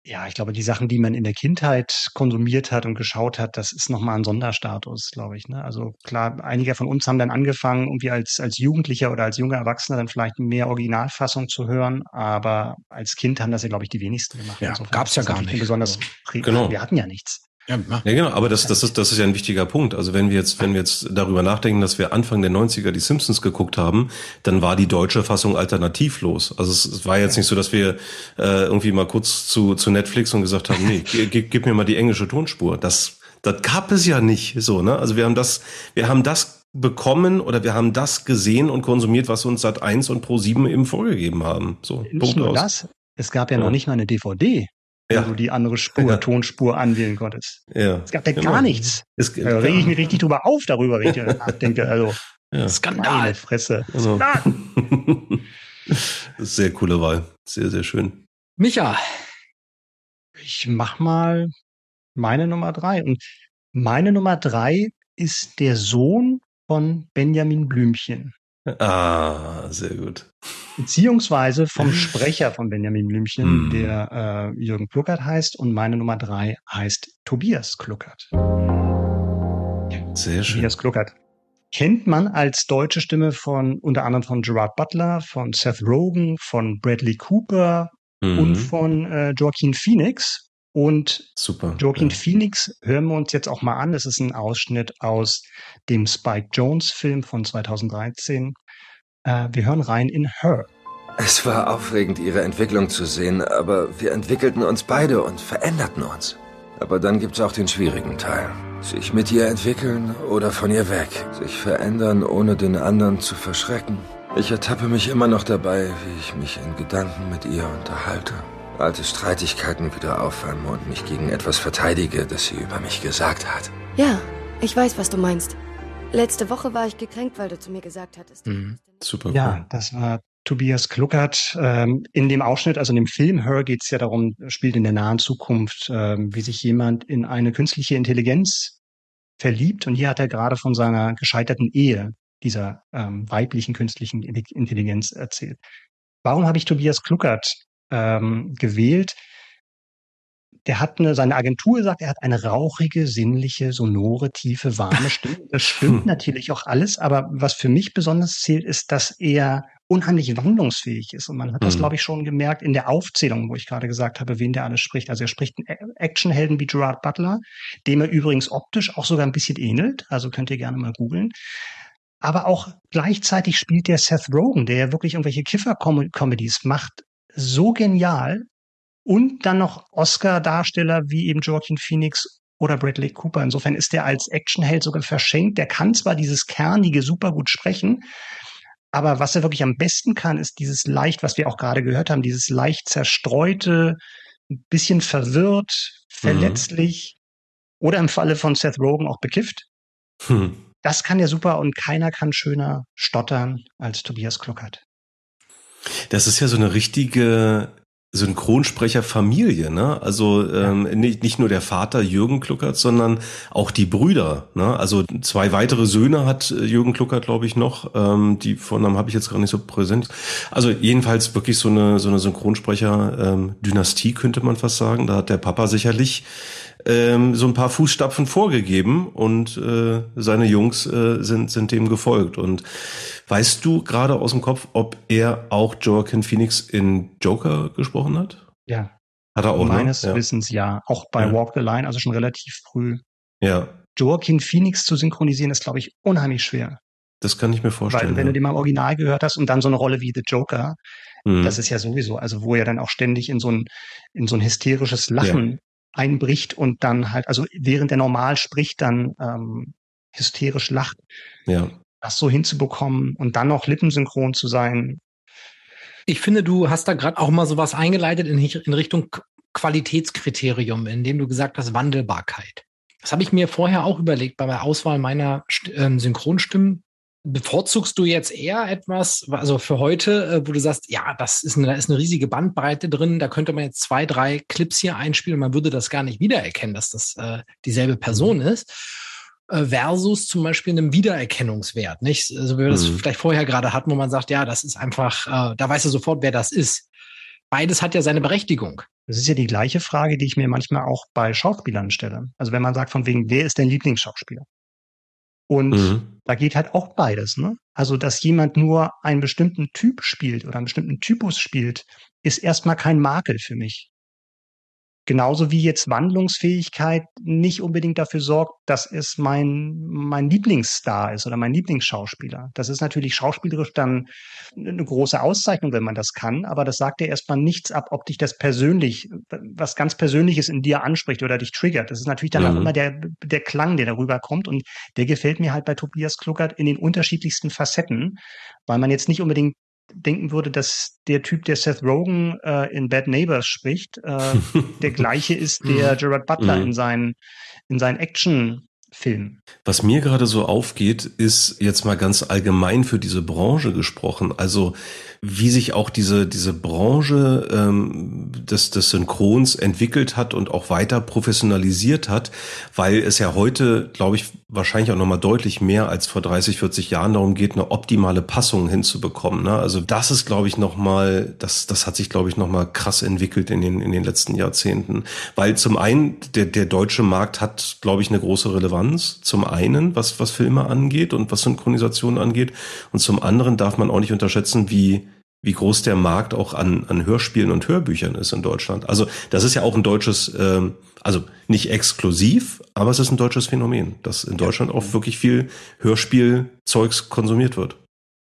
[SPEAKER 1] ja, ich glaube, die Sachen, die man in der Kindheit konsumiert hat und geschaut hat, das ist nochmal ein Sonderstatus, glaube ich. Ne? Also klar, einige von uns haben dann angefangen, irgendwie als, als Jugendlicher oder als junger Erwachsener dann vielleicht mehr Originalfassung zu hören, aber als Kind haben das ja, glaube ich, die wenigsten gemacht.
[SPEAKER 3] Ja, gab es ja gar nicht.
[SPEAKER 1] Besonders,
[SPEAKER 2] genau.
[SPEAKER 1] wir hatten ja nichts.
[SPEAKER 2] Ja, ja, genau, aber das, das, ist, das ist ja ein wichtiger Punkt. Also wenn wir jetzt, wenn wir jetzt darüber nachdenken, dass wir Anfang der 90er die Simpsons geguckt haben, dann war die deutsche Fassung alternativlos. Also es, es war jetzt nicht so, dass wir äh, irgendwie mal kurz zu, zu Netflix und gesagt haben, nee, gib, gib mir mal die englische Tonspur. Das, das gab es ja nicht so, ne? Also wir haben das, wir haben das bekommen oder wir haben das gesehen und konsumiert, was uns Sat 1 und Pro 7 eben vorgegeben haben. So,
[SPEAKER 1] nicht Punkt nur aus. das, es gab ja, ja, noch nicht mal eine DVD ja. wo du die andere Spur, ja. Tonspur anwählen konntest.
[SPEAKER 2] Ja.
[SPEAKER 1] Es gab ja genau. gar nichts. Es, da rege ich mich richtig drüber auf, darüber, wenn ich nachdenke. Also,
[SPEAKER 3] ja. Skandal. Meine
[SPEAKER 1] Fresse.
[SPEAKER 2] Also. sehr coole Wahl. Sehr, sehr schön.
[SPEAKER 3] Micha.
[SPEAKER 1] Ich mach mal meine Nummer drei. Und meine Nummer drei ist der Sohn von Benjamin Blümchen.
[SPEAKER 2] Ah, sehr gut.
[SPEAKER 1] Beziehungsweise vom Sprecher von Benjamin Blümchen, mm. der äh, Jürgen Kluckert heißt und meine Nummer drei heißt Tobias Kluckert.
[SPEAKER 2] Sehr schön.
[SPEAKER 1] Tobias Kluckert. Kennt man als deutsche Stimme von unter anderem von Gerard Butler, von Seth Rogen, von Bradley Cooper mm. und von äh, Joaquin Phoenix. Und
[SPEAKER 2] Super,
[SPEAKER 1] Joaquin ja. Phoenix hören wir uns jetzt auch mal an. Das ist ein Ausschnitt aus dem Spike Jones Film von 2013. Äh, wir hören rein in Her.
[SPEAKER 7] Es war aufregend, ihre Entwicklung zu sehen, aber wir entwickelten uns beide und veränderten uns. Aber dann gibt's auch den schwierigen Teil. Sich mit ihr entwickeln oder von ihr weg. Sich verändern, ohne den anderen zu verschrecken. Ich ertappe mich immer noch dabei, wie ich mich in Gedanken mit ihr unterhalte alte Streitigkeiten wieder aufwärme und mich gegen etwas verteidige, das sie über mich gesagt hat.
[SPEAKER 8] Ja, ich weiß, was du meinst. Letzte Woche war ich gekränkt, weil du zu mir gesagt hattest. Mhm.
[SPEAKER 1] Super. Cool. Ja, das war Tobias Kluckert. Ähm, in dem Ausschnitt, also in dem Film Her, geht es ja darum, spielt in der nahen Zukunft, ähm, wie sich jemand in eine künstliche Intelligenz verliebt. Und hier hat er gerade von seiner gescheiterten Ehe dieser ähm, weiblichen künstlichen Intelligenz erzählt. Warum habe ich Tobias Kluckert ähm, gewählt. Der hat eine, seine Agentur sagt, er hat eine rauchige, sinnliche, sonore, tiefe, warme Stimme. Das stimmt hm. natürlich auch alles, aber was für mich besonders zählt, ist, dass er unheimlich wandlungsfähig ist. Und man hat das, hm. glaube ich, schon gemerkt in der Aufzählung, wo ich gerade gesagt habe, wen der alles spricht. Also er spricht einen Actionhelden wie Gerard Butler, dem er übrigens optisch auch sogar ein bisschen ähnelt. Also könnt ihr gerne mal googeln. Aber auch gleichzeitig spielt der Seth Rogen, der ja wirklich irgendwelche Kiffer-Comedies macht, so genial und dann noch Oscar-Darsteller wie eben Joaquin Phoenix oder Bradley Cooper. Insofern ist der als Actionheld sogar verschenkt. Der kann zwar dieses Kernige super gut sprechen, aber was er wirklich am besten kann, ist dieses leicht, was wir auch gerade gehört haben, dieses leicht zerstreute, ein bisschen verwirrt, mhm. verletzlich mhm. oder im Falle von Seth Rogen auch bekifft. Hm. Das kann er super und keiner kann schöner stottern als Tobias Kluckert.
[SPEAKER 2] Das ist ja so eine richtige Synchronsprecherfamilie, ne? Also ähm, nicht, nicht nur der Vater Jürgen Kluckert, sondern auch die Brüder. Ne? Also zwei weitere Söhne hat äh, Jürgen Kluckert, glaube ich, noch. Ähm, die Vornamen habe ich jetzt gar nicht so präsent. Also jedenfalls wirklich so eine so eine Synchronsprecher-Dynastie könnte man fast sagen. Da hat der Papa sicherlich ähm, so ein paar Fußstapfen vorgegeben und äh, seine Jungs äh, sind, sind dem gefolgt. Und weißt du gerade aus dem Kopf, ob er auch Joaquin Phoenix in Joker gesprochen hat?
[SPEAKER 1] Ja.
[SPEAKER 2] Hat er auch,
[SPEAKER 1] ne? Meines ne? Wissens ja. Auch bei ja. Walk the Line, also schon relativ früh.
[SPEAKER 2] Ja.
[SPEAKER 1] Joaquin Phoenix zu synchronisieren ist, glaube ich, unheimlich schwer.
[SPEAKER 2] Das kann ich mir vorstellen.
[SPEAKER 1] Weil wenn ja. du den mal im Original gehört hast und dann so eine Rolle wie The Joker, mhm. das ist ja sowieso, also wo er dann auch ständig in so ein, in so ein hysterisches Lachen einbricht und dann halt, also während er normal spricht, dann ähm, hysterisch lacht.
[SPEAKER 2] Ja.
[SPEAKER 1] Das so hinzubekommen und dann noch lippensynchron zu sein.
[SPEAKER 3] Ich finde, du hast da gerade auch mal sowas eingeleitet in, in Richtung Qualitätskriterium, indem du gesagt hast, Wandelbarkeit. Das habe ich mir vorher auch überlegt bei der Auswahl meiner ähm, Synchronstimmen bevorzugst du jetzt eher etwas, also für heute, äh, wo du sagst, ja, das ist eine, da ist eine riesige Bandbreite drin, da könnte man jetzt zwei, drei Clips hier einspielen man würde das gar nicht wiedererkennen, dass das äh, dieselbe Person mhm. ist, äh, versus zum Beispiel einem Wiedererkennungswert, nicht? Also wie wir das mhm. vielleicht vorher gerade hatten, wo man sagt, ja, das ist einfach, äh, da weißt du sofort, wer das ist. Beides hat ja seine Berechtigung.
[SPEAKER 1] Das ist ja die gleiche Frage, die ich mir manchmal auch bei Schauspielern stelle. Also wenn man sagt von wegen, wer ist dein Lieblingsschauspieler? Und mhm. da geht halt auch beides. Ne? Also, dass jemand nur einen bestimmten Typ spielt oder einen bestimmten Typus spielt, ist erstmal kein Makel für mich. Genauso wie jetzt Wandlungsfähigkeit nicht unbedingt dafür sorgt, dass es mein, mein Lieblingsstar ist oder mein Lieblingsschauspieler. Das ist natürlich schauspielerisch dann eine große Auszeichnung, wenn man das kann, aber das sagt ja erstmal nichts ab, ob dich das persönlich, was ganz Persönliches in dir anspricht oder dich triggert. Das ist natürlich dann mhm. auch immer der, der Klang, der darüber kommt und der gefällt mir halt bei Tobias Kluckert in den unterschiedlichsten Facetten, weil man jetzt nicht unbedingt denken würde, dass der Typ, der Seth Rogen äh, in Bad Neighbors spricht, äh, der gleiche ist, der mhm. Gerard Butler mhm. in seinen, in seinen Action Film.
[SPEAKER 2] Was mir gerade so aufgeht, ist jetzt mal ganz allgemein für diese Branche gesprochen. Also wie sich auch diese diese Branche ähm, des, des Synchrons entwickelt hat und auch weiter professionalisiert hat, weil es ja heute, glaube ich, wahrscheinlich auch noch mal deutlich mehr als vor 30, 40 Jahren darum geht, eine optimale Passung hinzubekommen. Ne? Also das ist, glaube ich, noch mal, das das hat sich, glaube ich, noch mal krass entwickelt in den in den letzten Jahrzehnten, weil zum einen der der deutsche Markt hat, glaube ich, eine große Relevanz. Zum einen, was was Filme angeht und was Synchronisation angeht, und zum anderen darf man auch nicht unterschätzen, wie wie groß der Markt auch an, an Hörspielen und Hörbüchern ist in Deutschland. Also das ist ja auch ein deutsches, ähm, also nicht exklusiv, aber es ist ein deutsches Phänomen, dass in Deutschland auch wirklich viel Hörspielzeugs konsumiert wird.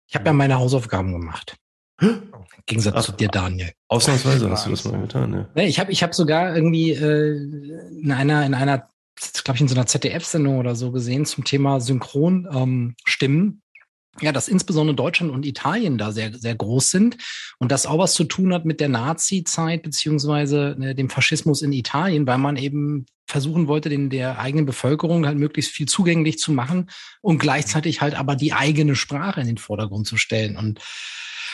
[SPEAKER 3] Ich habe ja meine Hausaufgaben gemacht. Im Gegensatz Ach, zu dir, Daniel.
[SPEAKER 2] Ausnahmsweise hast du das mal getan,
[SPEAKER 3] ja. Ich habe ich hab sogar irgendwie äh, in einer, in einer, glaube ich, in so einer ZDF-Sendung oder so gesehen zum Thema Synchronstimmen. Ähm, ja, dass insbesondere Deutschland und Italien da sehr, sehr groß sind und das auch was zu tun hat mit der Nazi-Zeit beziehungsweise ne, dem Faschismus in Italien, weil man eben versuchen wollte, den der eigenen Bevölkerung halt möglichst viel zugänglich zu machen und gleichzeitig halt aber die eigene Sprache in den Vordergrund zu stellen. Und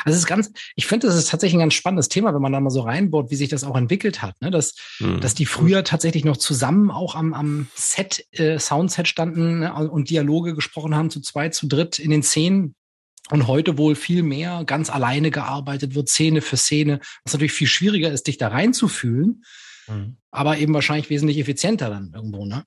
[SPEAKER 3] also es ist ganz, ich finde, das ist tatsächlich ein ganz spannendes Thema, wenn man da mal so reinbaut, wie sich das auch entwickelt hat, ne? dass, mhm. dass die früher tatsächlich noch zusammen auch am, am Set, äh, Soundset standen ne? und Dialoge gesprochen haben, zu zweit, zu dritt in den Szenen. Und heute wohl viel mehr ganz alleine gearbeitet wird, Szene für Szene, was natürlich viel schwieriger ist, dich da reinzufühlen, mhm. aber eben wahrscheinlich wesentlich effizienter dann irgendwo, ne?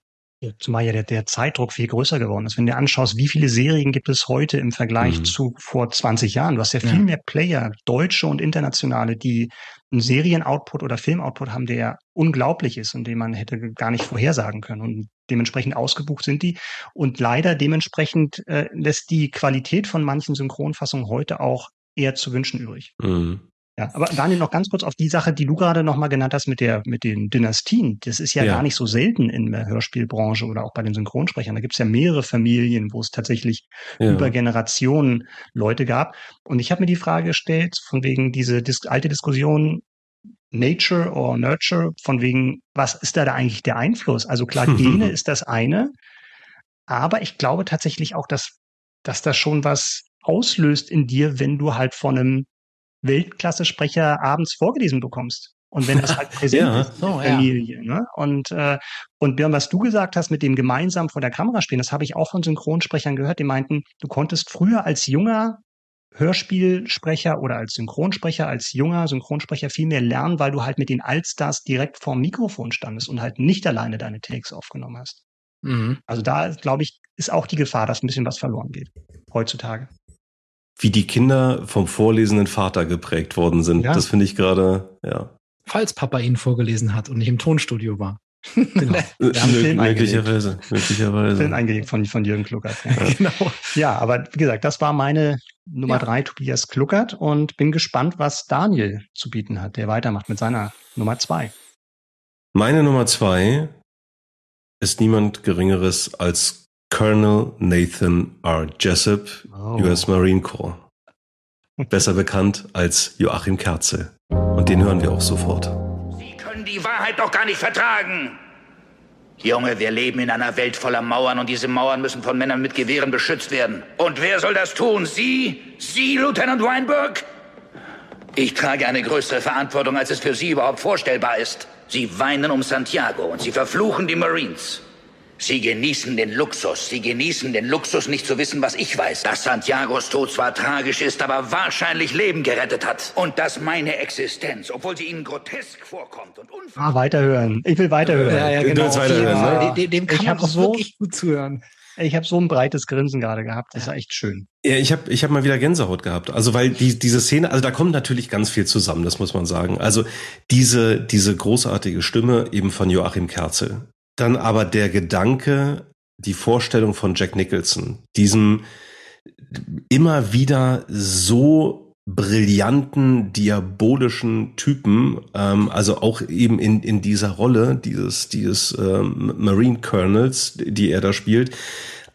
[SPEAKER 1] Zumal ja der, der Zeitdruck viel größer geworden ist. Wenn du anschaust, wie viele Serien gibt es heute im Vergleich mhm. zu vor 20 Jahren? Du hast ja viel ja. mehr Player, deutsche und internationale, die einen Serienoutput oder Filmoutput haben, der unglaublich ist und den man hätte gar nicht vorhersagen können. Und dementsprechend ausgebucht sind die. Und leider dementsprechend äh, lässt die Qualität von manchen Synchronfassungen heute auch eher zu wünschen übrig. Mhm. Ja, aber Daniel, noch ganz kurz auf die Sache, die du gerade noch mal genannt hast mit der, mit den Dynastien. Das ist ja, ja. gar nicht so selten in der Hörspielbranche oder auch bei den Synchronsprechern. Da gibt es ja mehrere Familien, wo es tatsächlich ja. über Generationen Leute gab. Und ich habe mir die Frage gestellt, von wegen diese dis alte Diskussion, Nature or Nurture, von wegen, was ist da, da eigentlich der Einfluss? Also klar, Gene ist das eine, aber ich glaube tatsächlich auch, dass, dass das schon was auslöst in dir, wenn du halt von einem Weltklasse-Sprecher abends vorgelesen bekommst. Und wenn es halt präsent
[SPEAKER 2] Ja.
[SPEAKER 1] ist in der
[SPEAKER 3] Oh, ja.
[SPEAKER 1] Familie. Ne? Und, äh, und Björn, was du gesagt hast mit dem gemeinsam vor der Kamera stehen, das habe ich auch von Synchronsprechern gehört, die meinten, du konntest früher als junger Hörspielsprecher oder als Synchronsprecher, als junger Synchronsprecher viel mehr lernen, weil du halt mit den Altstars direkt vorm Mikrofon standest und halt nicht alleine deine Takes aufgenommen hast.
[SPEAKER 3] Mhm.
[SPEAKER 1] Also da, glaube ich, ist auch die Gefahr, dass ein bisschen was verloren geht heutzutage.
[SPEAKER 2] Wie die Kinder vom vorlesenden Vater geprägt worden sind.
[SPEAKER 1] Ja.
[SPEAKER 2] Das finde ich gerade, ja.
[SPEAKER 3] Falls Papa ihn vorgelesen hat und nicht im Tonstudio war.
[SPEAKER 1] Genau. Wir haben einen Film
[SPEAKER 2] möglicherweise,
[SPEAKER 1] Film
[SPEAKER 2] möglicherweise.
[SPEAKER 1] eingelegt von, von Jürgen Kluckert. Ja.
[SPEAKER 3] genau.
[SPEAKER 1] ja, aber wie gesagt, das war meine Nummer
[SPEAKER 3] Ja.
[SPEAKER 1] drei, Tobias Kluckert. Und bin gespannt, was Daniel zu bieten hat, der weitermacht mit seiner Nummer zwei.
[SPEAKER 2] Meine Nummer zwei ist niemand Geringeres als Colonel Nathan R. Jessup,
[SPEAKER 1] Oh.
[SPEAKER 2] US Marine Corps. Besser bekannt als Joachim Kerzel. Und den hören wir auch sofort.
[SPEAKER 9] Sie können die Wahrheit doch gar nicht vertragen. Junge, wir leben in einer Welt voller Mauern und diese Mauern müssen von Männern mit Gewehren beschützt werden. Und wer soll das tun? Sie? Sie, Lieutenant Weinberg? Ich trage eine größere Verantwortung, als es für Sie überhaupt vorstellbar ist. Sie weinen um Santiago und Sie verfluchen die Marines. Sie genießen den Luxus. Sie genießen den Luxus, nicht zu wissen, was ich weiß. Dass Santiagos Tod zwar tragisch ist, aber wahrscheinlich Leben gerettet hat. Und dass meine Existenz, obwohl sie Ihnen grotesk vorkommt und
[SPEAKER 1] Ah, weiterhören. Ich will weiterhören.
[SPEAKER 3] Ja, ja, genau. Ja,
[SPEAKER 2] ne?
[SPEAKER 3] Dem, dem kann
[SPEAKER 1] Ich
[SPEAKER 3] man auch
[SPEAKER 1] so-
[SPEAKER 3] wirklich gut zuhören.
[SPEAKER 1] Ich habe so ein breites Grinsen gerade gehabt. Das war echt schön.
[SPEAKER 2] Ja, ich habe ich hab mal wieder Gänsehaut gehabt. Also weil die, diese Szene, also da kommt natürlich ganz viel zusammen, das muss man sagen. Also diese, diese großartige Stimme eben von Joachim Kerzel. Dann aber der Gedanke, die Vorstellung von Jack Nicholson, diesem immer wieder so brillanten, diabolischen Typen, ähm, also auch eben in, in dieser Rolle dieses, dieses ähm, Marine Colonels, die er da spielt,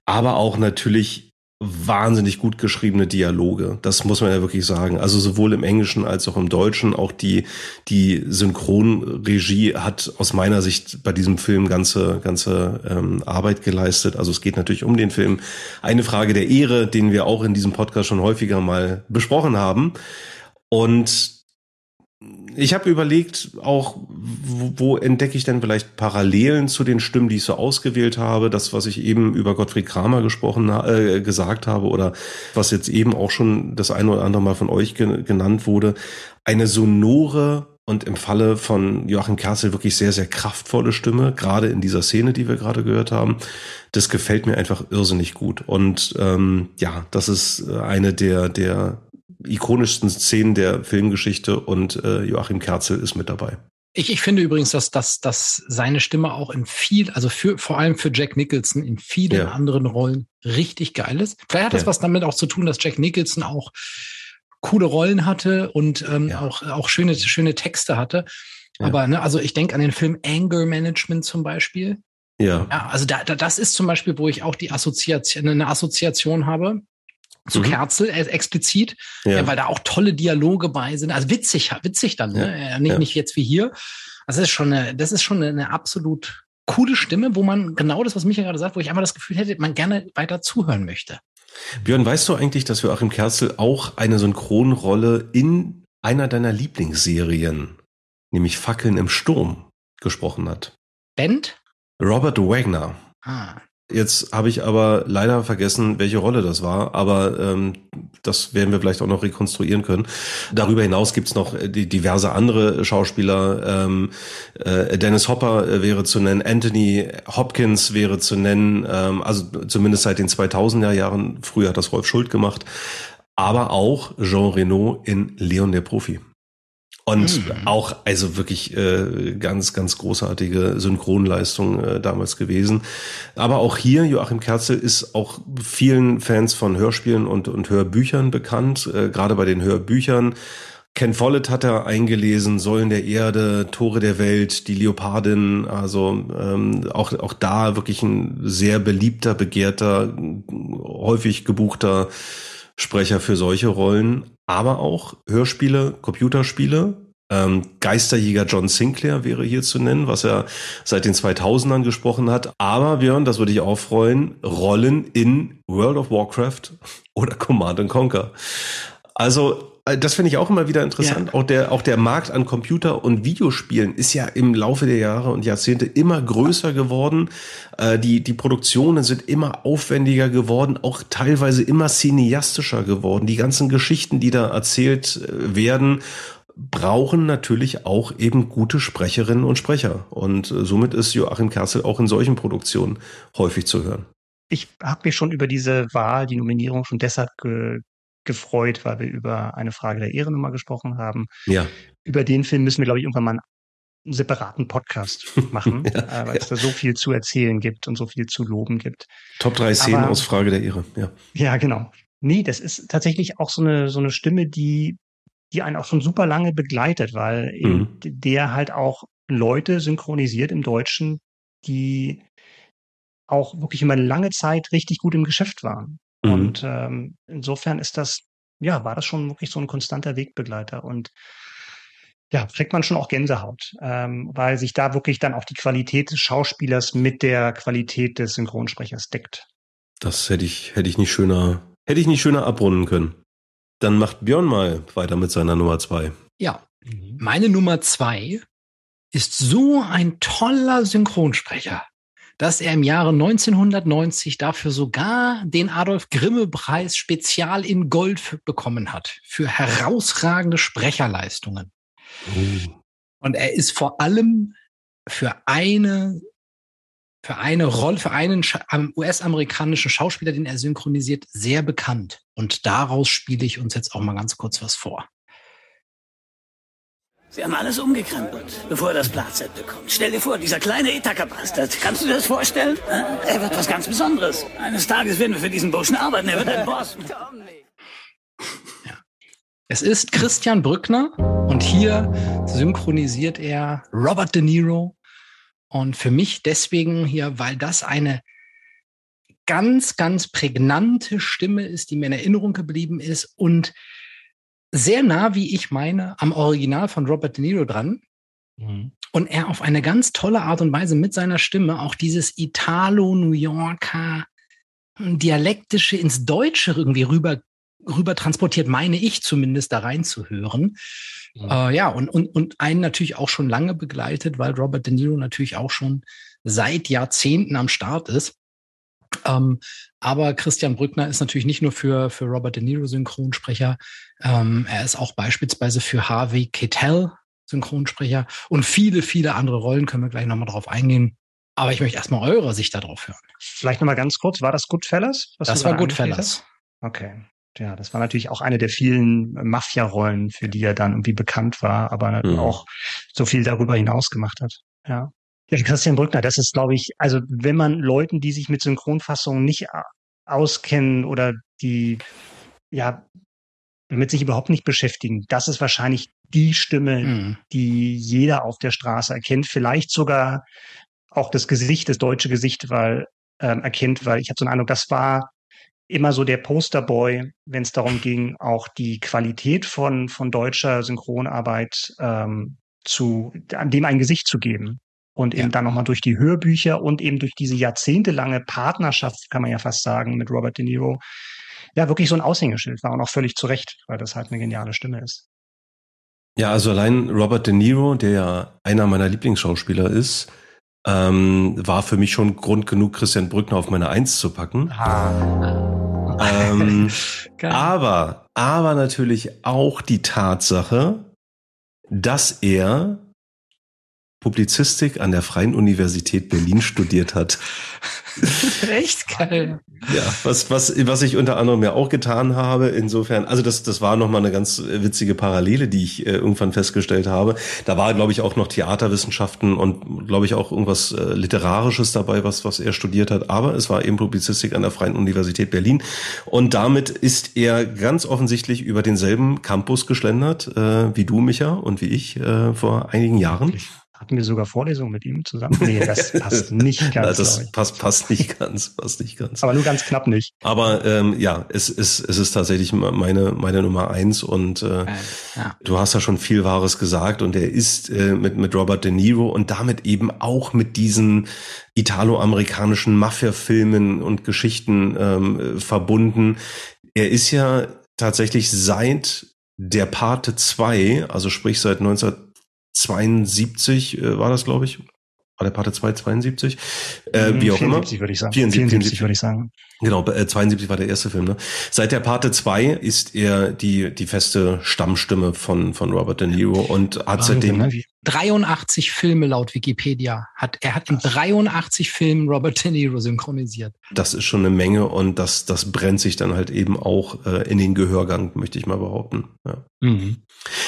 [SPEAKER 2] aber auch natürlich wahnsinnig gut geschriebene Dialoge. Das muss man ja wirklich sagen. Also sowohl im Englischen als auch im Deutschen. Auch die, die Synchronregie hat aus meiner Sicht bei diesem Film ganze, ganze ähm, Arbeit geleistet. Also es geht natürlich um den Film. Eine Frage der Ehre, den wir auch in diesem Podcast schon häufiger mal besprochen haben. Und ich habe überlegt, auch wo, wo entdecke ich denn vielleicht Parallelen zu den Stimmen, die ich so ausgewählt habe, das, was ich eben über Gottfried Kramer gesprochen, äh, gesagt habe oder was jetzt eben auch schon das eine oder andere Mal von euch gen genannt wurde, eine sonore und im Falle von Joachim Kerzel wirklich sehr, sehr kraftvolle Stimme, gerade in dieser Szene, die wir gerade gehört haben. Das gefällt mir einfach irrsinnig gut. Und ähm, ja, das ist eine der, der ikonischsten Szenen der Filmgeschichte und äh, Joachim Kerzel ist mit dabei.
[SPEAKER 3] Ich, ich finde übrigens, dass, dass, dass seine Stimme auch in viel, also für, vor allem für Jack Nicholson in vielen
[SPEAKER 2] Ja.
[SPEAKER 3] anderen Rollen richtig geil ist. Vielleicht hat das
[SPEAKER 2] Ja.
[SPEAKER 3] was damit auch zu tun, dass Jack Nicholson auch coole Rollen hatte und ähm,
[SPEAKER 2] Ja.
[SPEAKER 3] auch, auch schöne, schöne Texte hatte. Aber ne, also ich denke an den Film Anger Management zum Beispiel.
[SPEAKER 2] Ja,
[SPEAKER 3] Ja, also da, da, das ist zum Beispiel, wo ich auch die Assoziation, eine Assoziation habe zu
[SPEAKER 2] Mhm.
[SPEAKER 3] Kerzel äh, explizit,
[SPEAKER 2] ja,
[SPEAKER 3] weil da auch tolle Dialoge bei sind. Also witzig, witzig dann, ne? Ja. Nicht,
[SPEAKER 2] Ja.
[SPEAKER 3] nicht jetzt wie hier. Also das ist schon eine, das ist schon eine, absolut coole Stimme, wo man genau das, was Micha gerade sagt, wo ich einfach das Gefühl hätte, man gerne weiter zuhören möchte.
[SPEAKER 2] Björn, weißt du eigentlich, dass Joachim Kerzel auch eine Synchronrolle in einer deiner Lieblingsserien, nämlich Fackeln im Sturm, gesprochen hat?
[SPEAKER 3] Band?
[SPEAKER 2] Robert Wagner.
[SPEAKER 3] Ah.
[SPEAKER 2] Jetzt habe ich aber leider vergessen, welche Rolle das war, aber ähm, das werden wir vielleicht auch noch rekonstruieren können. Darüber hinaus gibt's noch äh, die, diverse andere Schauspieler. Ähm, äh, Dennis Hopper äh, wäre zu nennen, Anthony Hopkins wäre zu nennen, ähm, also zumindest seit den 2000er Jahren. Früher hat das Rolf Schuld gemacht, aber auch Jean Reno in Leon der Profi. Und
[SPEAKER 3] Mhm.
[SPEAKER 2] auch, also wirklich äh, ganz, ganz großartige Synchronleistung äh, damals gewesen. Aber auch hier, Joachim Kerzel ist auch vielen Fans von Hörspielen und, und Hörbüchern bekannt, äh, gerade bei den Hörbüchern. Ken Follett hat er eingelesen, Säulen der Erde, Tore der Welt, die Leopardin, also ähm, auch, auch da wirklich ein sehr beliebter, begehrter, häufig gebuchter Sprecher für solche Rollen, aber auch Hörspiele, Computerspiele. Ähm, Geisterjäger John Sinclair wäre hier zu nennen, was er seit den 2000ern gesprochen hat. Aber Björn, das würde ich auch freuen, Rollen in World of Warcraft oder Command and Conquer. Also das finde ich auch immer wieder interessant. Ja. Auch der, auch der Markt an Computer- und Videospielen ist ja im Laufe der Jahre und Jahrzehnte immer größer geworden. Äh, die, die Produktionen sind immer aufwendiger geworden, auch teilweise immer cineastischer geworden. Die ganzen Geschichten, die da erzählt äh, werden, brauchen natürlich auch eben gute Sprecherinnen und Sprecher. Und somit ist Joachim Kersel auch in solchen Produktionen häufig zu hören.
[SPEAKER 1] Ich habe mich schon über diese Wahl, die Nominierung schon deshalb ge gefreut, weil wir über eine Frage der Ehrennummer gesprochen haben.
[SPEAKER 2] Ja.
[SPEAKER 1] Über den Film müssen wir, glaube ich, irgendwann mal einen separaten Podcast machen, ja, äh, weil ja. es da so viel zu erzählen gibt und so viel zu loben gibt.
[SPEAKER 2] Top drei Szenen Aber, aus Frage der Ehre, ja.
[SPEAKER 1] Ja, genau. Nee, das ist tatsächlich auch so eine, so eine Stimme, die, die einen auch schon super lange begleitet, weil mhm. der halt auch Leute synchronisiert im Deutschen, die auch wirklich immer lange Zeit richtig gut im Geschäft waren. Mhm. Und ähm, insofern ist das, ja, war das schon wirklich so ein konstanter Wegbegleiter. Und ja, kriegt man schon auch Gänsehaut, ähm, weil sich da wirklich dann auch die Qualität des Schauspielers mit der Qualität des Synchronsprechers deckt.
[SPEAKER 2] Das hätte ich, hätte ich nicht schöner, hätte ich nicht schöner abrunden können. Dann macht Björn mal weiter mit seiner Nummer zwei.
[SPEAKER 3] Ja, mhm. meine Nummer zwei ist so ein toller Synchronsprecher dass er im Jahre 1990 dafür sogar den Adolf Grimme Preis Spezial in Gold bekommen hat für herausragende Sprecherleistungen. Oh. Und er ist vor allem für eine für eine Rolle, für einen US-amerikanischen Schauspieler, den er synchronisiert, sehr bekannt. Und daraus spiele ich uns jetzt auch mal ganz kurz was vor.
[SPEAKER 10] Sie haben alles umgekrempelt, bevor er das Platz bekommt. Stell dir vor, dieser kleine Ithaka-Bastard. Kannst du dir das vorstellen? Er wird was ganz Besonderes. Eines Tages werden wir für diesen Burschen arbeiten. Er wird ein Boss.
[SPEAKER 3] Ja. Es ist Christian Brückner und hier synchronisiert er Robert De Niro. Und für mich deswegen hier, weil das eine ganz, ganz prägnante Stimme ist, die mir in Erinnerung geblieben ist und sehr nah, wie ich meine, am Original von Robert De Niro dran. Mhm. Und er auf eine ganz tolle Art und Weise mit seiner Stimme auch dieses Italo-New Yorker hm, dialektische ins Deutsche irgendwie rüber rüber transportiert, meine ich zumindest da reinzuhören. Mhm. Äh, ja, und, und, und einen natürlich auch schon lange begleitet, weil Robert De Niro natürlich auch schon seit Jahrzehnten am Start ist. Ähm, aber Christian Brückner ist natürlich nicht nur für, für Robert De Niro Synchronsprecher, ähm, er ist auch beispielsweise für Harvey Keitel Synchronsprecher und viele, viele andere Rollen können wir gleich nochmal drauf eingehen. Aber ich möchte erstmal eure Sicht darauf hören.
[SPEAKER 1] Vielleicht nochmal ganz kurz, war das Goodfellas?
[SPEAKER 3] das war Goodfellas.
[SPEAKER 1] Okay. Ja, das war natürlich auch eine der vielen Mafia-Rollen, für die er dann irgendwie bekannt war, aber mhm. auch so viel darüber hinaus gemacht hat. Ja. Ja, Christian Brückner, das ist, glaube ich, also wenn man Leuten, die sich mit Synchronfassungen nicht auskennen oder die ja damit sich überhaupt nicht beschäftigen, das ist wahrscheinlich die Stimme, mhm. die jeder auf der Straße erkennt, vielleicht sogar auch das Gesicht, das deutsche Gesicht, weil ähm, erkennt, weil ich habe so einen Eindruck, das war immer so der Posterboy, wenn es darum ging, auch die Qualität von von deutscher Synchronarbeit ähm, zu an dem ein Gesicht zu geben und eben ja. dann nochmal durch die Hörbücher und eben durch diese jahrzehntelange Partnerschaft, kann man ja fast sagen, mit Robert De Niro, ja, wirklich so ein Aushängeschild war und auch völlig zu Recht, weil das halt eine geniale Stimme ist.
[SPEAKER 2] Ja, also allein Robert De Niro, der ja einer meiner Lieblingsschauspieler ist, ähm, war für mich schon Grund genug, Christian Brückner auf meine Eins zu packen. Ah. Ähm, aber, aber natürlich auch die Tatsache, dass er Publizistik an der Freien Universität Berlin studiert hat.
[SPEAKER 3] Echt geil.
[SPEAKER 2] Ja, was, was, was ich unter anderem ja auch getan habe. Insofern, also das, das war nochmal eine ganz witzige Parallele, die ich äh, irgendwann festgestellt habe. Da war, glaube ich, auch noch Theaterwissenschaften und, glaube ich, auch irgendwas äh, Literarisches dabei, was, was er studiert hat. Aber es war eben Publizistik an der Freien Universität Berlin. Und damit ist er ganz offensichtlich über denselben Campus geschlendert, äh, wie du, Micha, und wie ich äh, vor einigen Jahren. Wirklich?
[SPEAKER 1] Hatten wir sogar Vorlesungen mit ihm zusammen? Nee, das passt nicht ganz.
[SPEAKER 2] das passt, passt nicht ganz, passt nicht ganz.
[SPEAKER 1] Aber nur ganz knapp nicht.
[SPEAKER 2] Aber ähm, ja, es ist, es ist tatsächlich meine, meine Nummer eins und äh, ja. du hast ja schon viel Wahres gesagt und er ist äh, mit, mit Robert De Niro und damit eben auch mit diesen italo-amerikanischen Mafia-Filmen und Geschichten ähm, verbunden. Er ist ja tatsächlich seit der Pate 2, also sprich seit 1972 äh, war das, glaube ich, war der Pate 2 72? Äh, wie auch
[SPEAKER 1] 74
[SPEAKER 2] immer.
[SPEAKER 1] würde ich sagen.
[SPEAKER 2] 74,
[SPEAKER 1] 74 würde ich sagen.
[SPEAKER 2] Genau, äh, 72 war der erste Film. Ne? Seit der Pate 2 ist er die die feste Stammstimme von von Robert De Niro und hat seitdem
[SPEAKER 1] ne? Wie-
[SPEAKER 3] 83 Filme laut Wikipedia hat er hat in 83 Filmen Robert De Niro synchronisiert.
[SPEAKER 2] das ist schon eine Menge und das das brennt sich dann halt eben auch äh, in den Gehörgang, möchte ich mal behaupten. Ja.
[SPEAKER 1] Mhm.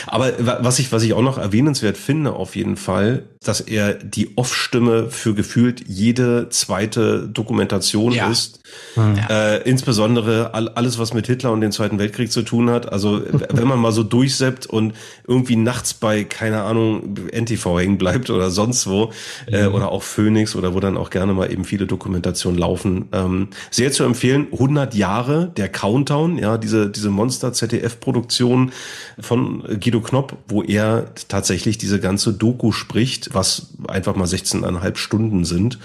[SPEAKER 2] Aber wa- was ich, was ich auch noch erwähnenswert finde, auf jeden Fall, dass er die Off-Stimme für gefühlt jede zweite Dokumentation
[SPEAKER 3] Ja.
[SPEAKER 2] ist.
[SPEAKER 1] Mhm.
[SPEAKER 2] Äh, insbesondere all, alles, was mit Hitler und dem Zweiten Weltkrieg zu tun hat. Also wenn man mal so durchseppt und irgendwie nachts bei, keine Ahnung, NTV hängen bleibt oder sonst wo, äh, oder auch Phoenix oder wo dann auch gerne mal eben viele Dokumentationen laufen. Ähm, sehr zu empfehlen, 100 Jahre, der Countdown, ja, diese, diese Monster-ZDF-Produktion von Guido Knopp, wo er tatsächlich diese ganze Doku spricht, was einfach mal 16,5 Stunden sind.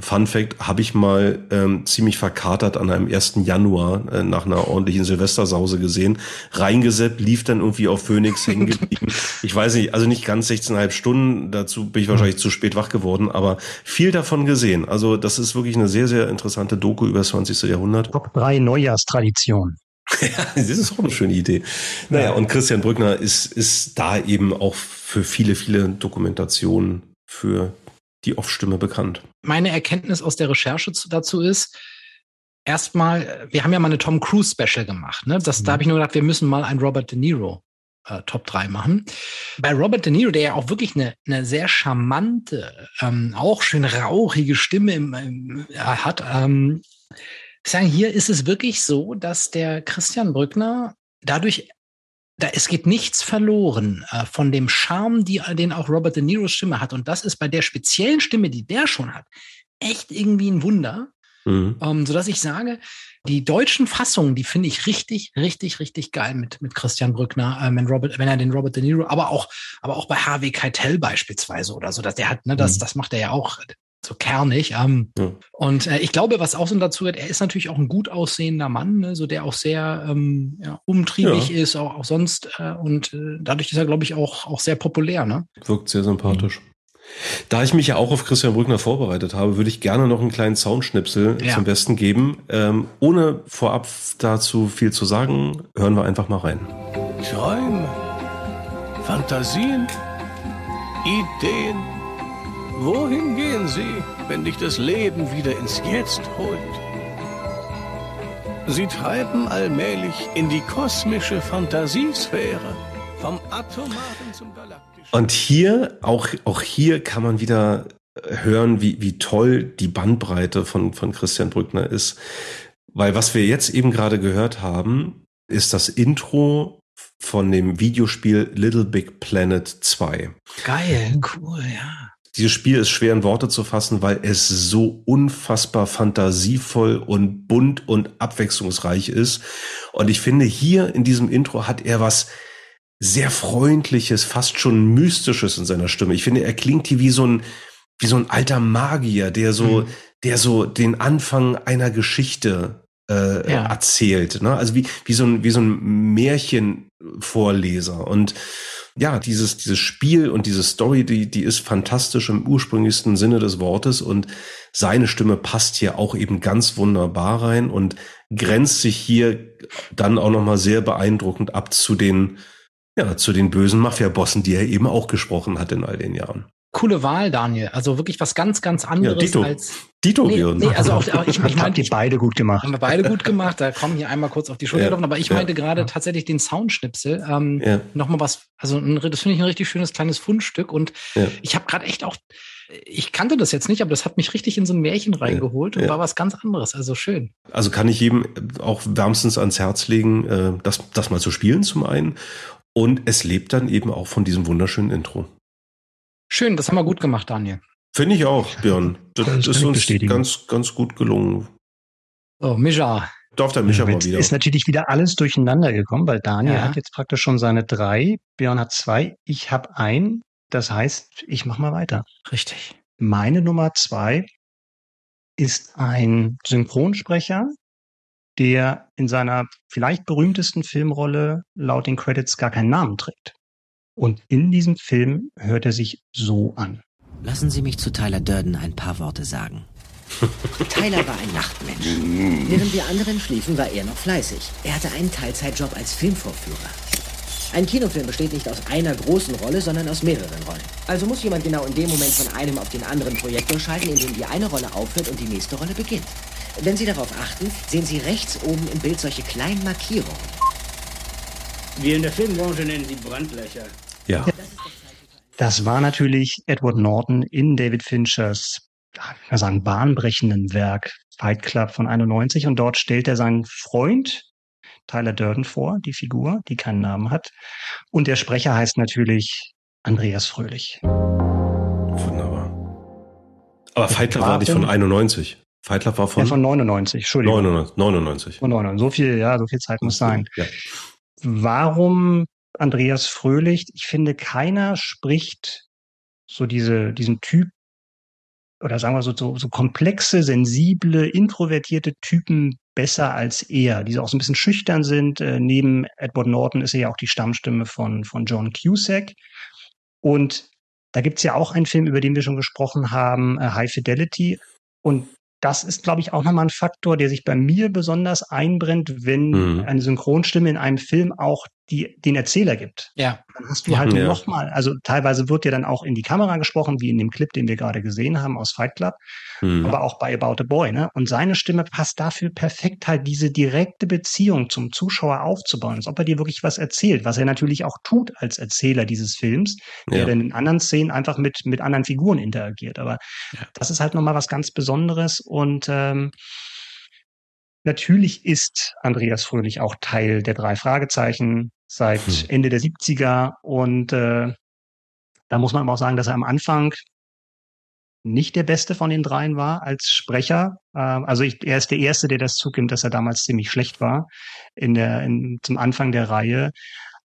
[SPEAKER 2] Fun Fact, habe ich mal ähm, ziemlich verkatert an einem 1. Januar äh, nach einer ordentlichen Silvestersause gesehen. Reingeseppt, lief dann irgendwie auf Phoenix hängen geblieben. Ich weiß nicht, also nicht ganz 16,5 Stunden, dazu bin ich wahrscheinlich zu spät wach geworden, aber viel davon gesehen. Also das ist wirklich eine sehr, sehr interessante Doku über das 20. Jahrhundert.
[SPEAKER 1] Top 3 Neujahrstradition.
[SPEAKER 2] das ist auch eine schöne Idee. Naja, und Christian Brückner ist, ist da eben auch für viele, viele Dokumentationen für die Off-Stimme bekannt.
[SPEAKER 3] Meine Erkenntnis aus der Recherche zu, dazu ist, erstmal, wir haben ja mal eine Tom Cruise Special gemacht. Ne? Das, Da habe ich nur gedacht, wir müssen mal ein Robert De Niro äh, Top 3 machen. Bei Robert De Niro, der ja auch wirklich eine, eine sehr charmante, ähm, auch schön rauchige Stimme im, im, äh, hat, ähm, ich sagen, hier ist es wirklich so, dass der Christian Brückner dadurch da, es geht nichts verloren äh, von dem Charme, die, den auch Robert De Niros Stimme hat. Und das ist bei der speziellen Stimme, die der schon hat, echt irgendwie ein Wunder.
[SPEAKER 2] Mhm.
[SPEAKER 3] Ähm, sodass ich sage, die deutschen Fassungen, die finde ich richtig, richtig, richtig geil mit, mit Christian Brückner, äh, wenn, Robert, wenn er den Robert De Niro, aber auch, aber auch bei Harvey Keitel beispielsweise oder so, dass der hat, ne, das,
[SPEAKER 2] Mhm.
[SPEAKER 3] das macht er ja auch so kernig. Ähm,
[SPEAKER 2] Ja.
[SPEAKER 3] Und äh, ich glaube, was auch so dazu gehört, er ist natürlich auch ein gut aussehender Mann, ne, so der auch sehr ähm, ja, umtriebig
[SPEAKER 2] Ja.
[SPEAKER 3] ist, auch, auch sonst. Äh, und äh, dadurch ist er, glaube ich, auch, auch sehr populär. Ne?
[SPEAKER 2] Wirkt sehr sympathisch. Da ich mich ja auch auf Christian Brückner vorbereitet habe, würde ich gerne noch einen kleinen Soundschnipsel
[SPEAKER 3] Ja.
[SPEAKER 2] zum Besten geben. Ähm, ohne vorab dazu viel zu sagen, hören wir einfach mal rein.
[SPEAKER 11] Träume, Fantasien, Ideen. Wohin gehen sie, wenn dich das Leben wieder ins Jetzt holt? Sie treiben allmählich in die kosmische Fantasiesphäre, vom Atomaren zum Galaktischen.
[SPEAKER 2] Und hier, auch, auch hier kann man wieder hören, wie, wie toll die Bandbreite von, von Christian Brückner ist. Weil was wir jetzt eben gerade gehört haben, ist das Intro von dem Videospiel Little Big Planet 2.
[SPEAKER 3] Geil, cool, ja.
[SPEAKER 2] Dieses Spiel ist schwer in Worte zu fassen, weil es so unfassbar fantasievoll und bunt und abwechslungsreich ist. Und ich finde, hier in diesem Intro hat er was sehr freundliches, fast schon mystisches in seiner Stimme. Ich finde, er klingt hier wie so ein, wie so ein alter Magier, der so,
[SPEAKER 3] Mhm.
[SPEAKER 2] der so den Anfang einer Geschichte äh,
[SPEAKER 3] Ja.
[SPEAKER 2] erzählt. Ne? Also wie, wie so ein, wie so ein Märchenvorleser. Und ja, dieses, dieses Spiel und diese Story, die, die ist fantastisch im ursprünglichsten Sinne des Wortes und seine Stimme passt hier auch eben ganz wunderbar rein und grenzt sich hier dann auch nochmal sehr beeindruckend ab zu den, ja, zu den bösen Mafia-Bossen, die er eben auch gesprochen hat in all den Jahren.
[SPEAKER 3] Coole Wahl, Daniel. Also wirklich was ganz, ganz anderes
[SPEAKER 2] Dito.
[SPEAKER 3] als.
[SPEAKER 2] Dito,
[SPEAKER 3] Nee, nee, also auch, auch ich, ich
[SPEAKER 1] Habt
[SPEAKER 3] meinte,
[SPEAKER 1] ihr beide gut gemacht.
[SPEAKER 3] haben wir beide gut gemacht. Da kommen hier einmal kurz auf die Schulter
[SPEAKER 2] Ja.
[SPEAKER 3] gelaufen. Aber ich
[SPEAKER 2] Ja.
[SPEAKER 3] meinte gerade tatsächlich den Soundschnipsel. Ähm,
[SPEAKER 2] Ja.
[SPEAKER 3] Nochmal was, also ein, das finde ich ein richtig schönes kleines Fundstück. Und
[SPEAKER 2] Ja.
[SPEAKER 3] ich habe gerade echt auch, ich kannte das jetzt nicht, aber das hat mich richtig in so ein Märchen reingeholt und
[SPEAKER 2] Ja.
[SPEAKER 3] war was ganz anderes. Also schön.
[SPEAKER 2] Also kann ich jedem auch wärmstens ans Herz legen, äh, das, das mal zu spielen zum einen. Und es lebt dann eben auch von diesem wunderschönen Intro.
[SPEAKER 3] Schön, das haben wir gut gemacht, Daniel.
[SPEAKER 2] Finde ich auch, Björn. Das,
[SPEAKER 1] Das
[SPEAKER 2] ist uns
[SPEAKER 1] bestätigen.
[SPEAKER 2] ganz, ganz gut gelungen.
[SPEAKER 3] So, Mischa.
[SPEAKER 2] Darf der Micha mal
[SPEAKER 1] Jetzt
[SPEAKER 2] wieder.
[SPEAKER 1] ist natürlich wieder alles durcheinander gekommen, weil Daniel
[SPEAKER 3] Ja.
[SPEAKER 1] hat jetzt praktisch schon seine drei, Björn hat zwei, ich habe ein. Das heißt, ich mache mal weiter.
[SPEAKER 3] Richtig.
[SPEAKER 1] Meine Nummer zwei ist ein Synchronsprecher, der in seiner vielleicht berühmtesten Filmrolle laut den Credits gar keinen Namen trägt. Und in diesem Film hört er sich so an.
[SPEAKER 12] Lassen Sie mich zu Tyler Durden ein paar Worte sagen. Tyler war ein Nachtmensch. Während wir anderen schliefen, war er noch fleißig. Er hatte einen Teilzeitjob als Filmvorführer. Ein Kinofilm besteht nicht aus einer großen Rolle, sondern aus mehreren Rollen. Also muss jemand genau in dem Moment von einem auf den anderen Projektor schalten, in dem die eine Rolle aufhört und die nächste Rolle beginnt. Wenn Sie darauf achten, sehen Sie rechts oben im Bild solche kleinen Markierungen.
[SPEAKER 10] Wir in der Filmbranche nennen sie Brandlöcher.
[SPEAKER 2] Ja.
[SPEAKER 1] Das war natürlich Edward Norton in David Finchers, kann man sagen, bahnbrechenden Werk Fight Club von 91 und dort stellt er seinen Freund Tyler Durden vor, die Figur, die keinen Namen hat. Und der Sprecher heißt natürlich Andreas Fröhlich.
[SPEAKER 2] Wunderbar. Aber Fight Club war nicht von 91. Fight Club war von?
[SPEAKER 1] Ja, von 99, Entschuldigung.
[SPEAKER 2] 99. 99.
[SPEAKER 1] Von 99. So viel, ja, so viel Zeit muss sein.
[SPEAKER 2] Ja.
[SPEAKER 1] Warum Andreas Fröhlich? Ich finde, keiner spricht so diese, diesen Typ oder sagen wir so, so, so komplexe, sensible, introvertierte Typen besser als er, die so auch so ein bisschen schüchtern sind. Äh, neben Edward Norton ist er ja auch die Stammstimme von, von John Cusack. Und da gibt's ja auch einen Film, über den wir schon gesprochen haben, äh, High Fidelity. Und das ist, glaube ich, auch nochmal ein Faktor, der sich bei mir besonders einbrennt, wenn
[SPEAKER 2] Mhm.
[SPEAKER 1] eine Synchronstimme in einem Film auch die, den Erzähler gibt.
[SPEAKER 3] Ja.
[SPEAKER 1] Dann hast du
[SPEAKER 3] Ja.
[SPEAKER 1] halt
[SPEAKER 2] Ja.
[SPEAKER 1] nochmal, also teilweise wird ja dann auch in die Kamera gesprochen, wie in dem Clip, den wir gerade gesehen haben aus Fight Club,
[SPEAKER 2] Mhm.
[SPEAKER 1] aber auch bei About a Boy, ne? Und seine Stimme passt dafür perfekt halt diese direkte Beziehung zum Zuschauer aufzubauen, als ob er dir wirklich was erzählt, was er natürlich auch tut als Erzähler dieses Films, der
[SPEAKER 2] Ja.
[SPEAKER 1] dann in anderen Szenen einfach mit, mit anderen Figuren interagiert. Aber das ist halt nochmal was ganz Besonderes und ähm, Natürlich ist Andreas Fröhlich auch Teil der drei Fragezeichen seit
[SPEAKER 2] Hm.
[SPEAKER 1] Ende der 70er und äh, da muss man aber auch sagen, dass er am Anfang nicht der Beste von den dreien war als Sprecher. Ähm, also ich, er ist der Erste, der das zugibt, dass er damals ziemlich schlecht war in der, in, zum Anfang der Reihe.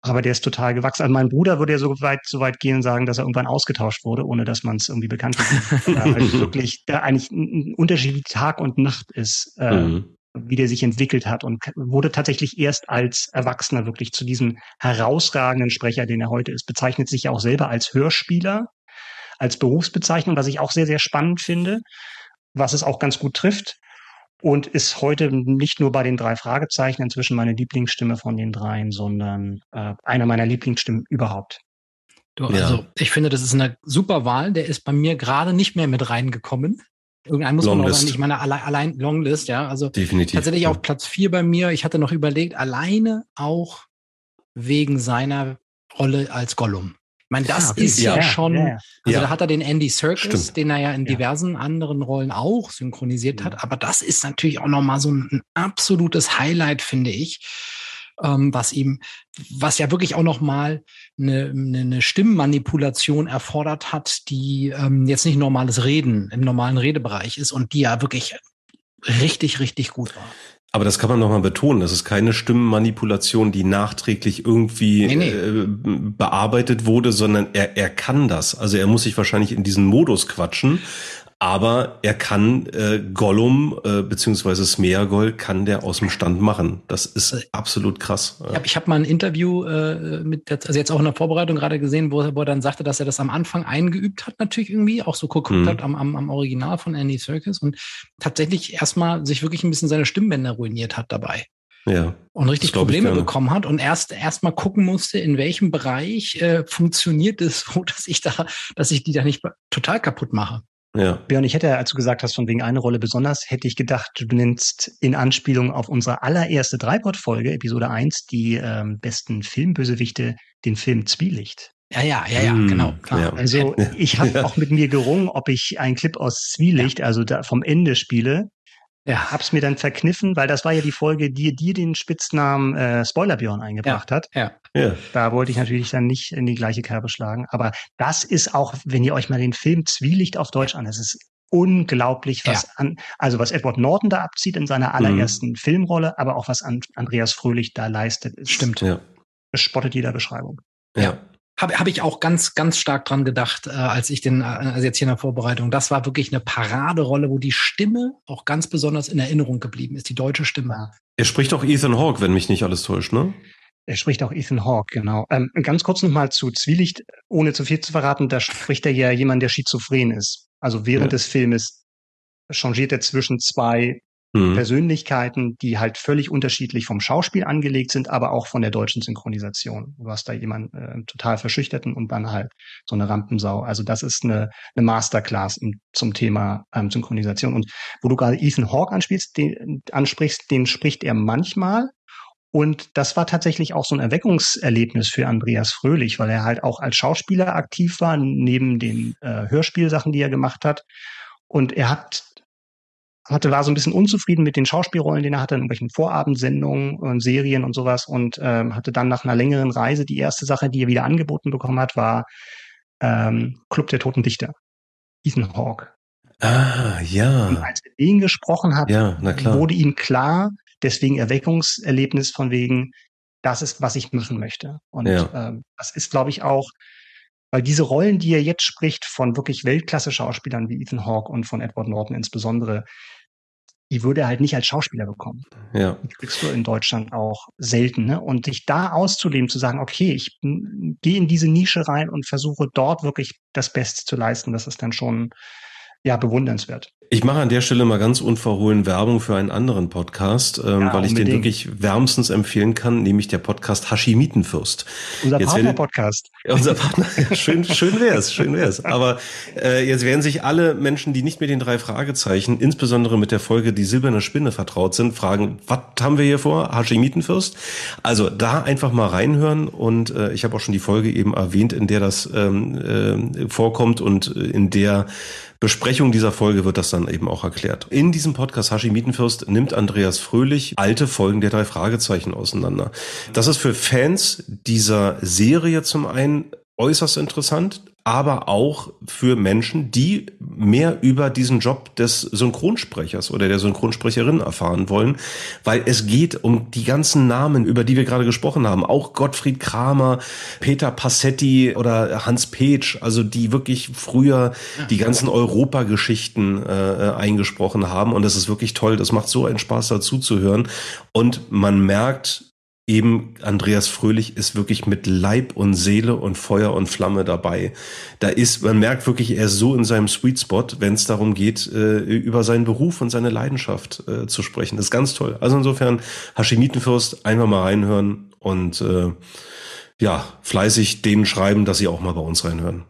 [SPEAKER 1] Aber der ist total gewachsen. Also mein Bruder würde ja so weit, so weit gehen und sagen, dass er irgendwann ausgetauscht wurde, ohne dass man es irgendwie bekannt hat. weil wirklich da eigentlich ein ein Unterschied wie Tag und Nacht ist. Äh,
[SPEAKER 2] Mhm.
[SPEAKER 1] Wie der sich entwickelt hat und wurde tatsächlich erst als Erwachsener wirklich zu diesem herausragenden Sprecher, den er heute ist, bezeichnet sich ja auch selber als Hörspieler, als Berufsbezeichnung, was ich auch sehr, sehr spannend finde, was es auch ganz gut trifft und ist heute nicht nur bei den drei Fragezeichen inzwischen meine Lieblingsstimme von den dreien, sondern äh, einer meiner Lieblingsstimmen überhaupt.
[SPEAKER 3] Du,
[SPEAKER 2] Ja.
[SPEAKER 3] also ich finde, das ist eine super Wahl. Der ist bei mir gerade nicht mehr mit reingekommen. Irgendein muss man auch
[SPEAKER 2] Longlist.
[SPEAKER 3] sagen, ich meine, allein, allein Longlist, ja. Also
[SPEAKER 2] Definitiv.
[SPEAKER 3] tatsächlich
[SPEAKER 2] Ja.
[SPEAKER 3] auf Platz vier bei mir. Ich hatte noch überlegt, alleine auch wegen seiner Rolle als Gollum. Ich meine, das
[SPEAKER 1] okay.
[SPEAKER 3] ist ja,
[SPEAKER 1] Ja,
[SPEAKER 3] schon,
[SPEAKER 1] ja, ja.
[SPEAKER 3] also
[SPEAKER 2] Ja.
[SPEAKER 3] da hat er den Andy Serkis,
[SPEAKER 2] Stimmt.
[SPEAKER 3] den er ja in
[SPEAKER 1] Ja.
[SPEAKER 3] diversen anderen Rollen auch synchronisiert
[SPEAKER 1] Mhm.
[SPEAKER 3] hat. Aber das ist natürlich auch nochmal so ein, ein absolutes Highlight, finde ich, ähm, was ihm, was ja wirklich auch nochmal eine, eine, eine Stimmmanipulation erfordert hat, die ähm, jetzt nicht normales Reden im normalen Redebereich ist und die ja wirklich richtig, richtig gut war.
[SPEAKER 2] Aber das kann man nochmal betonen. Das ist keine Stimmenmanipulation, die nachträglich irgendwie
[SPEAKER 3] Nee, nee.
[SPEAKER 2] Äh, bearbeitet wurde, sondern er, er kann das. Also er muss sich wahrscheinlich in diesen Modus quatschen. Aber er kann äh, Gollum äh, beziehungsweise Smeagol kann der aus dem Stand machen. Das ist absolut krass.
[SPEAKER 3] Ich habe hab mal ein Interview äh, mit, der, also jetzt auch in der Vorbereitung gerade gesehen, wo, er- wo er dann sagte, dass er das am Anfang eingeübt hat, natürlich irgendwie, auch so geguckt
[SPEAKER 2] Mhm.
[SPEAKER 3] hat am, am, am Original von Andy Serkis und tatsächlich erstmal sich wirklich ein bisschen seine Stimmbänder ruiniert hat dabei.
[SPEAKER 2] Ja.
[SPEAKER 3] Und richtig Probleme bekommen hat und erst erst mal gucken musste, in welchem Bereich äh, funktioniert es so, dass ich da, dass ich die da nicht total kaputt mache.
[SPEAKER 2] Ja.
[SPEAKER 1] Björn, ich hätte, als du gesagt hast, von wegen eine Rolle besonders, hätte ich gedacht, du nennst in Anspielung auf unsere allererste Dreipod-Folge, Episode 1, die ähm, besten Filmbösewichte, den Film Zwielicht.
[SPEAKER 3] Ja, ja, ja, ja,
[SPEAKER 2] Hm,
[SPEAKER 3] genau. Klar.
[SPEAKER 2] ja.
[SPEAKER 1] Also ich habe
[SPEAKER 2] Ja.
[SPEAKER 1] auch mit mir gerungen, ob ich einen Clip aus Zwielicht, also da vom Ende spiele.
[SPEAKER 3] Ja.
[SPEAKER 1] Hab's mir dann verkniffen, weil das war ja die Folge, die dir den Spitznamen äh, Spoilerbjörn eingebracht hat.
[SPEAKER 3] Ja.
[SPEAKER 2] Ja.
[SPEAKER 1] Da wollte ich natürlich dann nicht in die gleiche Kerbe schlagen. Aber das ist auch, wenn ihr euch mal den Film Zwielicht auf Deutsch an, es ist unglaublich, was
[SPEAKER 3] Ja.
[SPEAKER 1] an, also was Edward Norton da abzieht in seiner allerersten Filmrolle, aber auch was an Andreas Fröhlich da leistet, ist
[SPEAKER 3] Stimmt.
[SPEAKER 2] Ja.
[SPEAKER 1] spottet jeder Beschreibung.
[SPEAKER 2] Ja.
[SPEAKER 3] Habe hab ich auch ganz, ganz stark dran gedacht, äh, als ich den, äh, also jetzt hier in der Vorbereitung. Das war wirklich eine Paraderolle, wo die Stimme auch ganz besonders in Erinnerung geblieben ist, die deutsche Stimme.
[SPEAKER 2] Er spricht auch Ethan Hawke, wenn mich nicht alles täuscht, ne?
[SPEAKER 1] Er spricht auch Ethan Hawke, genau. Ähm, ganz kurz nochmal zu Zwielicht, ohne zu viel zu verraten, da spricht er ja jemand, der schizophren ist. Also während ja. des Filmes changiert er zwischen zwei mhm. Persönlichkeiten, die halt völlig unterschiedlich vom Schauspiel angelegt sind, aber auch von der deutschen Synchronisation. Du hast da jemanden äh, total verschüchterten und dann halt so eine Rampensau. Also das ist eine, eine Masterclass im, zum Thema ähm, Synchronisation. Und wo du gerade Ethan Hawke anspielst, den, ansprichst, den spricht er manchmal. Und das war tatsächlich auch so ein Erweckungserlebnis für Andreas Fröhlich, weil er halt auch als Schauspieler aktiv war, neben den äh, Hörspielsachen, die er gemacht hat. Und er hat hatte, war so ein bisschen unzufrieden mit den Schauspielrollen, die er hatte in irgendwelchen Vorabendsendungen und Serien und sowas und ähm, hatte dann nach einer längeren Reise die erste Sache, die er wieder angeboten bekommen hat, war ähm, Club der Toten Dichter. Ethan Hawke.
[SPEAKER 2] Ah, ja.
[SPEAKER 1] Und als er den gesprochen hat,
[SPEAKER 2] ja,
[SPEAKER 1] wurde ihm klar, deswegen Erweckungserlebnis von wegen, das ist, was ich machen möchte. Und ja. ähm, das ist, glaube ich, auch weil diese Rollen, die er jetzt spricht, von wirklich Weltklasse-Schauspielern wie Ethan Hawke und von Edward Norton insbesondere, die würde er halt nicht als Schauspieler bekommen.
[SPEAKER 2] Ja.
[SPEAKER 1] Die kriegst du in Deutschland auch selten. Ne? Und dich da auszuleben, zu sagen, okay, ich gehe in diese Nische rein und versuche dort wirklich das Beste zu leisten, das ist dann schon ja bewundernswert.
[SPEAKER 2] Ich mache an der Stelle mal ganz unverhohlen Werbung für einen anderen Podcast, ähm, ja, weil ich den wirklich wärmstens empfehlen kann, nämlich der Podcast Hashimitenfürst.
[SPEAKER 1] Unser Partner-Podcast.
[SPEAKER 2] Unser Partner. schön, schön wär's, schön wär's. Aber äh, jetzt werden sich alle Menschen, die nicht mit den drei Fragezeichen, insbesondere mit der Folge Die silberne Spinne vertraut sind, fragen, was haben wir hier vor? Hashimitenfürst? Also da einfach mal reinhören und äh, ich habe auch schon die Folge eben erwähnt, in der das ähm, äh, vorkommt und äh, in der Besprechung dieser Folge wird das dann eben auch erklärt. In diesem Podcast Hashi Mietenfürst nimmt Andreas Fröhlich alte Folgen der drei Fragezeichen auseinander. Das ist für Fans dieser Serie zum einen äußerst interessant, aber auch für Menschen, die mehr über diesen Job des Synchronsprechers oder der Synchronsprecherin erfahren wollen, weil es geht um die ganzen Namen, über die wir gerade gesprochen haben, auch Gottfried Kramer, Peter Passetti oder Hans Petsch, also die wirklich früher die ganzen Europageschichten äh, eingesprochen haben. Und das ist wirklich toll, das macht so einen Spaß dazu zu hören. Und man merkt, eben Andreas Fröhlich ist wirklich mit Leib und Seele und Feuer und Flamme dabei. Da ist, man merkt wirklich, er ist so in seinem Sweet Spot, wenn es darum geht, äh, über seinen Beruf und seine Leidenschaft äh, zu sprechen. Das ist ganz toll. Also insofern, Hashimitenfürst, einfach mal reinhören und äh, ja, fleißig denen schreiben, dass sie auch mal bei uns reinhören.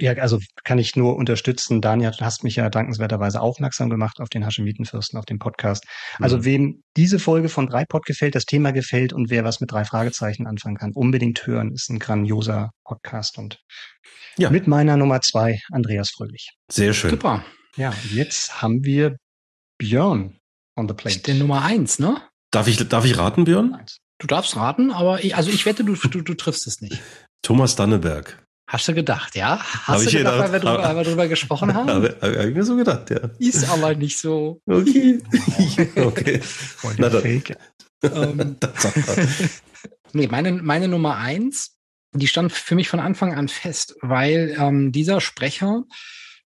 [SPEAKER 1] Ja, also kann ich nur unterstützen. Daniel, du hast mich ja dankenswerterweise aufmerksam gemacht auf den Haschemitenfürsten, auf den Podcast. Also mhm. wem diese Folge von Dreipod gefällt, das Thema gefällt und wer was mit drei Fragezeichen anfangen kann, unbedingt hören. Ist ein grandioser Podcast und ja. mit meiner Nummer zwei, Andreas Fröhlich.
[SPEAKER 2] Sehr schön.
[SPEAKER 1] Super. Ja, jetzt haben wir Björn on the plate.
[SPEAKER 3] Der Nummer eins, ne?
[SPEAKER 2] Darf ich, darf ich raten, Björn?
[SPEAKER 3] Du darfst raten, aber ich, also ich wette, du, du, du triffst es nicht.
[SPEAKER 2] Thomas Danneberg.
[SPEAKER 3] Hast du gedacht, ja? Hast
[SPEAKER 2] hab
[SPEAKER 3] du gedacht, gedacht, weil wir drüber, wir drüber gesprochen haben?
[SPEAKER 2] Habe hab ich mir so gedacht, ja.
[SPEAKER 3] Ist aber nicht so.
[SPEAKER 2] Okay. okay. Na dann.
[SPEAKER 3] Ähm, nee, meine, meine Nummer eins, die stand für mich von Anfang an fest, weil ähm, dieser Sprecher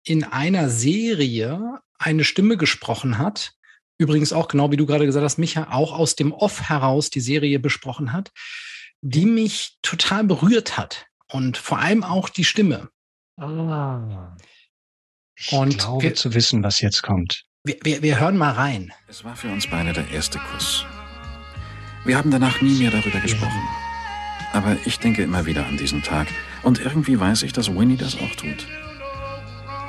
[SPEAKER 3] in einer Serie eine Stimme gesprochen hat. Übrigens auch, genau wie du gerade gesagt hast, Micha, auch aus dem Off heraus die Serie besprochen hat, die mich total berührt hat und vor allem auch die Stimme.
[SPEAKER 1] Ah. Ich und glaube wir, zu wissen, was jetzt kommt.
[SPEAKER 3] Wir, wir, wir hören mal rein.
[SPEAKER 13] Es war für uns beide der erste Kuss. Wir haben danach nie mehr darüber gesprochen. Aber ich denke immer wieder an diesen Tag. Und irgendwie weiß ich, dass Winnie das auch tut.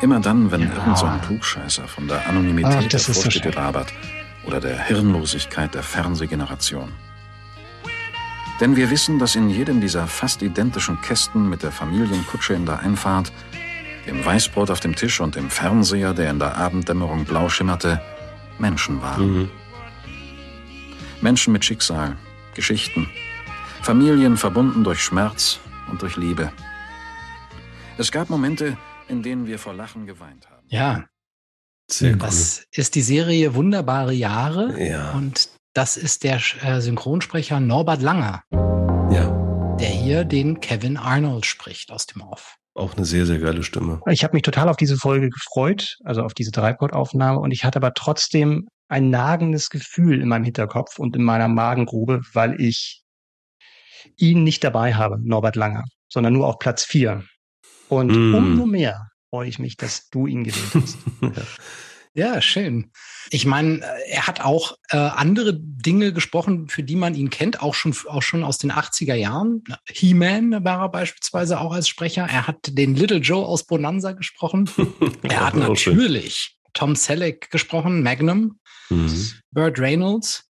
[SPEAKER 13] Immer dann, wenn ja. irgend so ein Klugscheißer von der Anonymität Ach, der Vorstädte so labert oder der Hirnlosigkeit der Fernsehgeneration. Denn wir wissen, dass in jedem dieser fast identischen Kästen mit der Familienkutsche in der Einfahrt, dem Weißbrot auf dem Tisch und dem Fernseher, der in der Abenddämmerung blau schimmerte, Menschen waren. Mhm. Menschen mit Schicksal, Geschichten, Familien verbunden durch Schmerz und durch Liebe. Es gab Momente, in denen wir vor Lachen geweint haben.
[SPEAKER 3] Ja. Sehr cool. Das ist die Serie Wunderbare Jahre.
[SPEAKER 2] Ja.
[SPEAKER 3] Und das ist der äh, Synchronsprecher Norbert Langer.
[SPEAKER 2] Ja.
[SPEAKER 3] Der hier den Kevin Arnold spricht aus dem Off.
[SPEAKER 2] Auch eine sehr, sehr geile Stimme.
[SPEAKER 1] Ich habe mich total auf diese Folge gefreut, also auf diese Dreiport-Aufnahme. Und ich hatte aber trotzdem ein nagendes Gefühl in meinem Hinterkopf und in meiner Magengrube, weil ich ihn nicht dabei habe, Norbert Langer, sondern nur auf Platz vier. Und mm. umso mehr freue ich mich, dass du ihn gewählt hast.
[SPEAKER 3] Ja, schön. Ich meine, er hat auch äh, andere Dinge gesprochen, für die man ihn kennt, auch schon, auch schon aus den 80er Jahren. He-Man war er beispielsweise auch als Sprecher. Er hat den Little Joe aus Bonanza gesprochen. er hat natürlich Tom Selleck gesprochen, Magnum, mhm. Burt Reynolds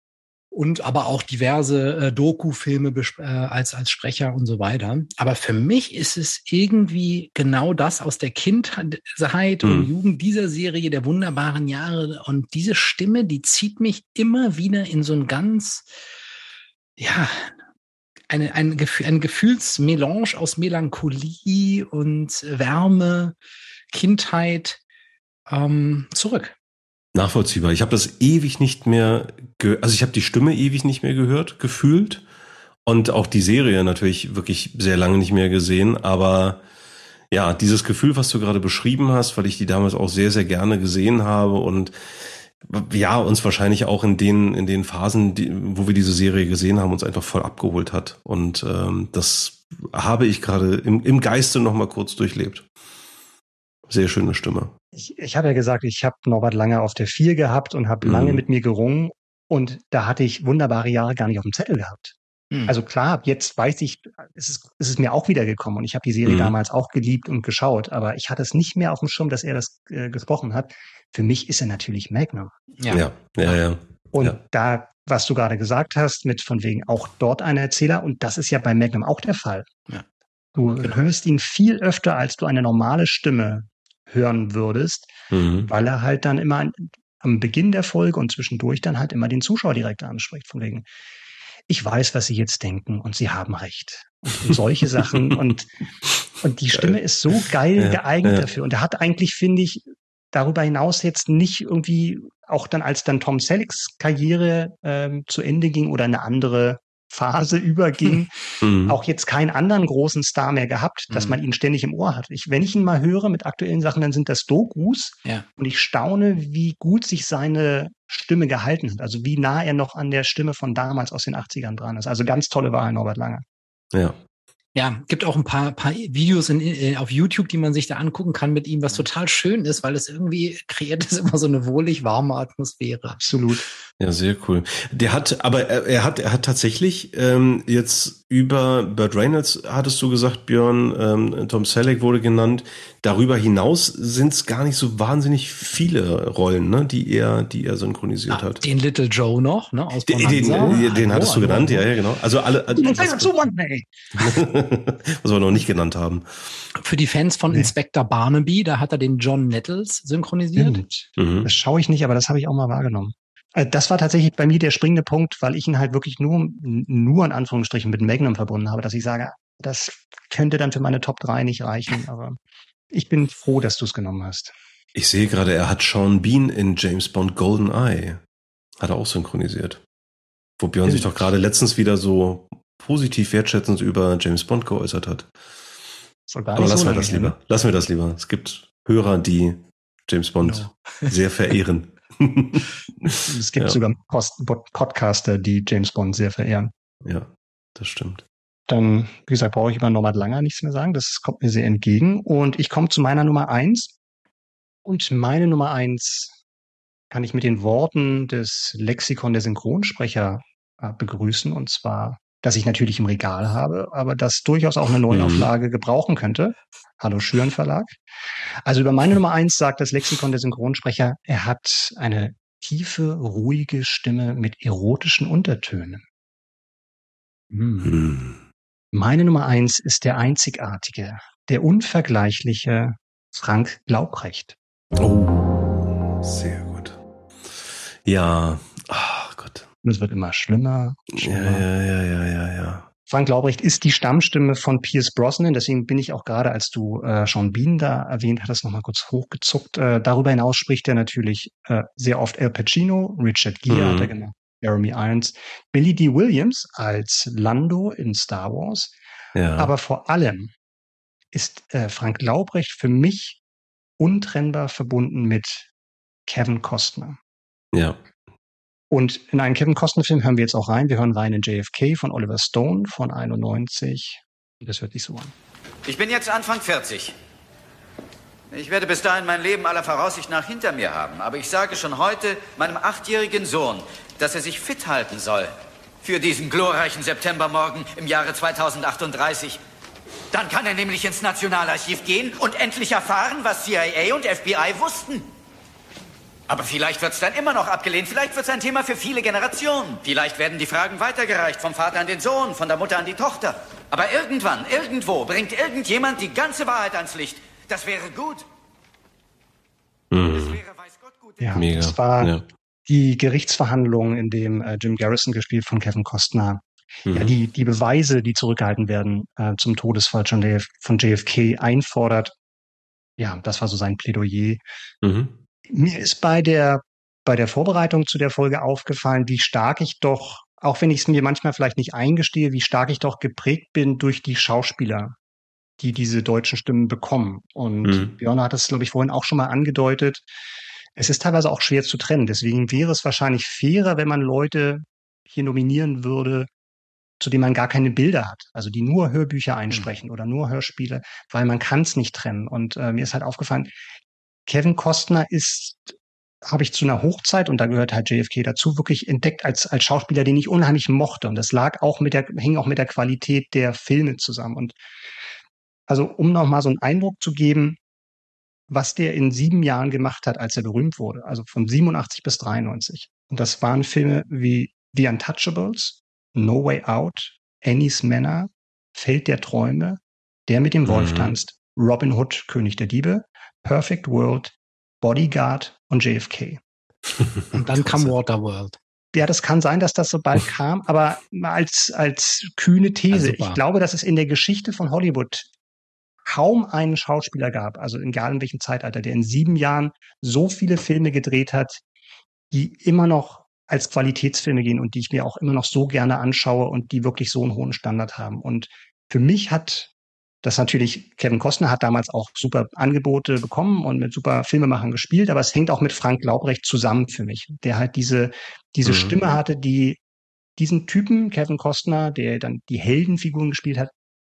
[SPEAKER 3] und aber auch diverse äh, Doku-Filme äh, als, als Sprecher und so weiter. Aber für mich ist es irgendwie genau das aus der Kindheit mhm. und Jugend dieser Serie der wunderbaren Jahre. Und diese Stimme, die zieht mich immer wieder in so ein ganz, ja, eine, ein, Gefühl, ein Gefühlsmelange aus Melancholie und Wärme, Kindheit ähm, zurück.
[SPEAKER 2] Nachvollziehbar. Ich habe das ewig nicht mehr, also ich habe die Stimme ewig nicht mehr gehört, gefühlt und auch die Serie natürlich wirklich sehr lange nicht mehr gesehen, aber ja, dieses Gefühl, was du gerade beschrieben hast, weil ich die damals auch sehr, sehr gerne gesehen habe und ja, uns wahrscheinlich auch in den, in den Phasen, die, wo wir diese Serie gesehen haben, uns einfach voll abgeholt hat. Und ähm, das habe ich gerade im, im Geiste noch mal kurz durchlebt. Sehr schöne Stimme.
[SPEAKER 1] Ich, ich habe ja gesagt, ich habe Norbert Lange auf der vier gehabt und habe mhm. lange mit mir gerungen. Und da hatte ich wunderbare Jahre gar nicht auf dem Zettel gehabt. Mhm. Also klar, jetzt weiß ich, es ist, es ist mir auch wieder gekommen und ich habe die Serie mhm. damals auch geliebt und geschaut, aber ich hatte es nicht mehr auf dem Schirm, dass er das äh, gesprochen hat. Für mich ist er natürlich Magnum.
[SPEAKER 2] Ja, ja, ja. ja.
[SPEAKER 1] Und
[SPEAKER 2] ja.
[SPEAKER 1] da, was du gerade gesagt hast, mit von wegen auch dort ein Erzähler, und das ist ja bei Magnum auch der Fall. Ja. Du genau. hörst ihn viel öfter, als du eine normale Stimme hören würdest, mhm. weil er halt dann immer am Beginn der Folge und zwischendurch dann halt immer den Zuschauer direkt anspricht, von wegen, ich weiß, was Sie jetzt denken und Sie haben recht. Und solche Sachen und, und die Stimme ist so geil ja, geeignet ja. dafür. Und er hat eigentlich, finde ich, darüber hinaus jetzt nicht irgendwie, auch dann als dann Tom Sellecks Karriere ähm, zu Ende ging oder eine andere Phase überging, mhm. auch jetzt keinen anderen großen Star mehr gehabt, dass mhm. man ihn ständig im Ohr hat. Ich, wenn ich ihn mal höre mit aktuellen Sachen, dann sind das Dokus ja. und ich staune, wie gut sich seine Stimme gehalten hat. Also wie nah er noch an der Stimme von damals aus den 80ern dran ist. Also ganz tolle Wahl, Norbert Lange.
[SPEAKER 2] Ja.
[SPEAKER 3] Ja, gibt auch ein paar, paar Videos in, in, auf YouTube, die man sich da angucken kann mit ihm, was total schön ist, weil es irgendwie kreiert es immer so eine wohlig warme Atmosphäre.
[SPEAKER 1] Absolut.
[SPEAKER 2] Ja, sehr cool. Der hat, aber er, er hat, er hat tatsächlich ähm, jetzt über Burt Reynolds hattest du gesagt, Björn, ähm, Tom Selleck wurde genannt. Darüber hinaus sind es gar nicht so wahnsinnig viele Rollen, ne, die er, die er synchronisiert ah, hat.
[SPEAKER 3] Den Little Joe noch, ne, aus
[SPEAKER 2] Den, den, den, den hattest du genannt, ja, ja, genau. Also alle. Also, was, was wir noch nicht genannt haben.
[SPEAKER 3] Für die Fans von nee. Inspector Barnaby, da hat er den John Nettles synchronisiert.
[SPEAKER 1] Mhm. Das schaue ich nicht, aber das habe ich auch mal wahrgenommen. Äh, das war tatsächlich bei mir der springende Punkt, weil ich ihn halt wirklich nur, nur in Anführungsstrichen mit Magnum verbunden habe, dass ich sage, das könnte dann für meine Top 3 nicht reichen, aber ich bin froh, dass du es genommen hast.
[SPEAKER 2] Ich sehe gerade, er hat Sean Bean in James Bond Golden Eye. Hat er auch synchronisiert. Wo Björn sich doch gerade letztens wieder so positiv wertschätzend über James Bond geäußert hat. Aber lassen so wir das lieber. Ne? Lassen wir das lieber. Es gibt Hörer, die James Bond no. sehr verehren.
[SPEAKER 1] es gibt ja. sogar Podcaster, die James Bond sehr verehren.
[SPEAKER 2] Ja, das stimmt.
[SPEAKER 1] Dann, wie gesagt, brauche ich über Norbert Langer nichts mehr sagen. Das kommt mir sehr entgegen. Und ich komme zu meiner Nummer eins. Und meine Nummer eins kann ich mit den Worten des Lexikon der Synchronsprecher äh, begrüßen. Und zwar, dass ich natürlich im Regal habe, aber das durchaus auch eine Neuauflage mhm. gebrauchen könnte. Hallo Schüren Verlag. Also über meine Nummer eins sagt das Lexikon der Synchronsprecher, er hat eine tiefe, ruhige Stimme mit erotischen Untertönen. Hm. Meine Nummer eins ist der einzigartige, der unvergleichliche Frank Laubrecht.
[SPEAKER 2] Oh, sehr gut. Ja, ach Gott.
[SPEAKER 1] Es wird immer schlimmer.
[SPEAKER 2] schlimmer. Ja, ja, ja, ja, ja.
[SPEAKER 1] Frank Laubrecht ist die Stammstimme von Pierce Brosnan, deswegen bin ich auch gerade, als du äh, Sean Bean da erwähnt hattest, nochmal kurz hochgezuckt. Äh, darüber hinaus spricht er natürlich äh, sehr oft Al Pacino, Richard Gere mhm. hat er genannt, Jeremy Irons, Billy D. Williams als Lando in Star Wars. Ja. Aber vor allem ist äh, Frank Laubrecht für mich untrennbar verbunden mit Kevin Costner.
[SPEAKER 2] Ja.
[SPEAKER 1] Und in einen Kevin Costner-Film hören wir jetzt auch rein. Wir hören rein in JFK von Oliver Stone von 91. Das hört sich so an.
[SPEAKER 14] Ich bin jetzt Anfang 40. Ich werde bis dahin mein Leben aller Voraussicht nach hinter mir haben. Aber ich sage schon heute meinem achtjährigen Sohn, dass er sich fit halten soll. Für diesen glorreichen Septembermorgen im Jahre 2038. Dann kann er nämlich ins Nationalarchiv gehen und endlich erfahren, was CIA und FBI wussten. Aber vielleicht wird es dann immer noch abgelehnt. Vielleicht wird es ein Thema für viele Generationen. Vielleicht werden die Fragen weitergereicht vom Vater an den Sohn, von der Mutter an die Tochter. Aber irgendwann, irgendwo bringt irgendjemand die ganze Wahrheit ans Licht. Das wäre gut.
[SPEAKER 1] Mhm. Das wäre, weiß Gott, gut. Ja, Mega. das war ja. die Gerichtsverhandlung, in dem äh, Jim Garrison gespielt von Kevin Costner. Mhm. Ja, die, die Beweise, die zurückgehalten werden äh, zum Todesfall von, JF, von JFK einfordert. Ja, das war so sein Plädoyer. Mhm. Mir ist bei der, bei der Vorbereitung zu der Folge aufgefallen, wie stark ich doch, auch wenn ich es mir manchmal vielleicht nicht eingestehe, wie stark ich doch geprägt bin durch die Schauspieler, die diese deutschen Stimmen bekommen. Und mhm. Björn hat das, glaube ich, vorhin auch schon mal angedeutet. Es ist teilweise auch schwer zu trennen. Deswegen wäre es wahrscheinlich fairer, wenn man Leute hier nominieren würde, zu denen man gar keine Bilder hat, also die nur Hörbücher einsprechen mhm. oder nur Hörspiele, weil man kann es nicht trennen. Und äh, mir ist halt aufgefallen, Kevin Costner ist habe ich zu einer Hochzeit, und da gehört halt JFK dazu, wirklich entdeckt als, als Schauspieler, den ich unheimlich mochte. Und das lag auch mit der, hing auch mit der Qualität der Filme zusammen. Und also, um nochmal so einen Eindruck zu geben, was der in sieben Jahren gemacht hat, als er berühmt wurde, also von 87 bis 93. Und das waren Filme wie The Untouchables, No Way Out, Annie's Männer, Feld der Träume, Der mit dem Wolf mhm. tanzt, Robin Hood, König der Diebe, Perfect World, Bodyguard und JFK.
[SPEAKER 3] Und dann kam Waterworld.
[SPEAKER 1] Ja, das kann sein, dass das so bald kam, aber als, als kühne These. Ja, ich glaube, dass es in der Geschichte von Hollywood kaum einen Schauspieler gab, also egal in welchem Zeitalter, der in sieben Jahren so viele Filme gedreht hat, die immer noch als Qualitätsfilme gehen und die ich mir auch immer noch so gerne anschaue und die wirklich so einen hohen Standard haben. Und für mich hat das natürlich, Kevin Costner hat damals auch super Angebote bekommen und mit super Filmemachern gespielt, aber es hängt auch mit Frank Laubrecht zusammen für mich, der halt diese, diese mhm. Stimme hatte, die diesen Typen, Kevin Costner, der dann die Heldenfiguren gespielt hat,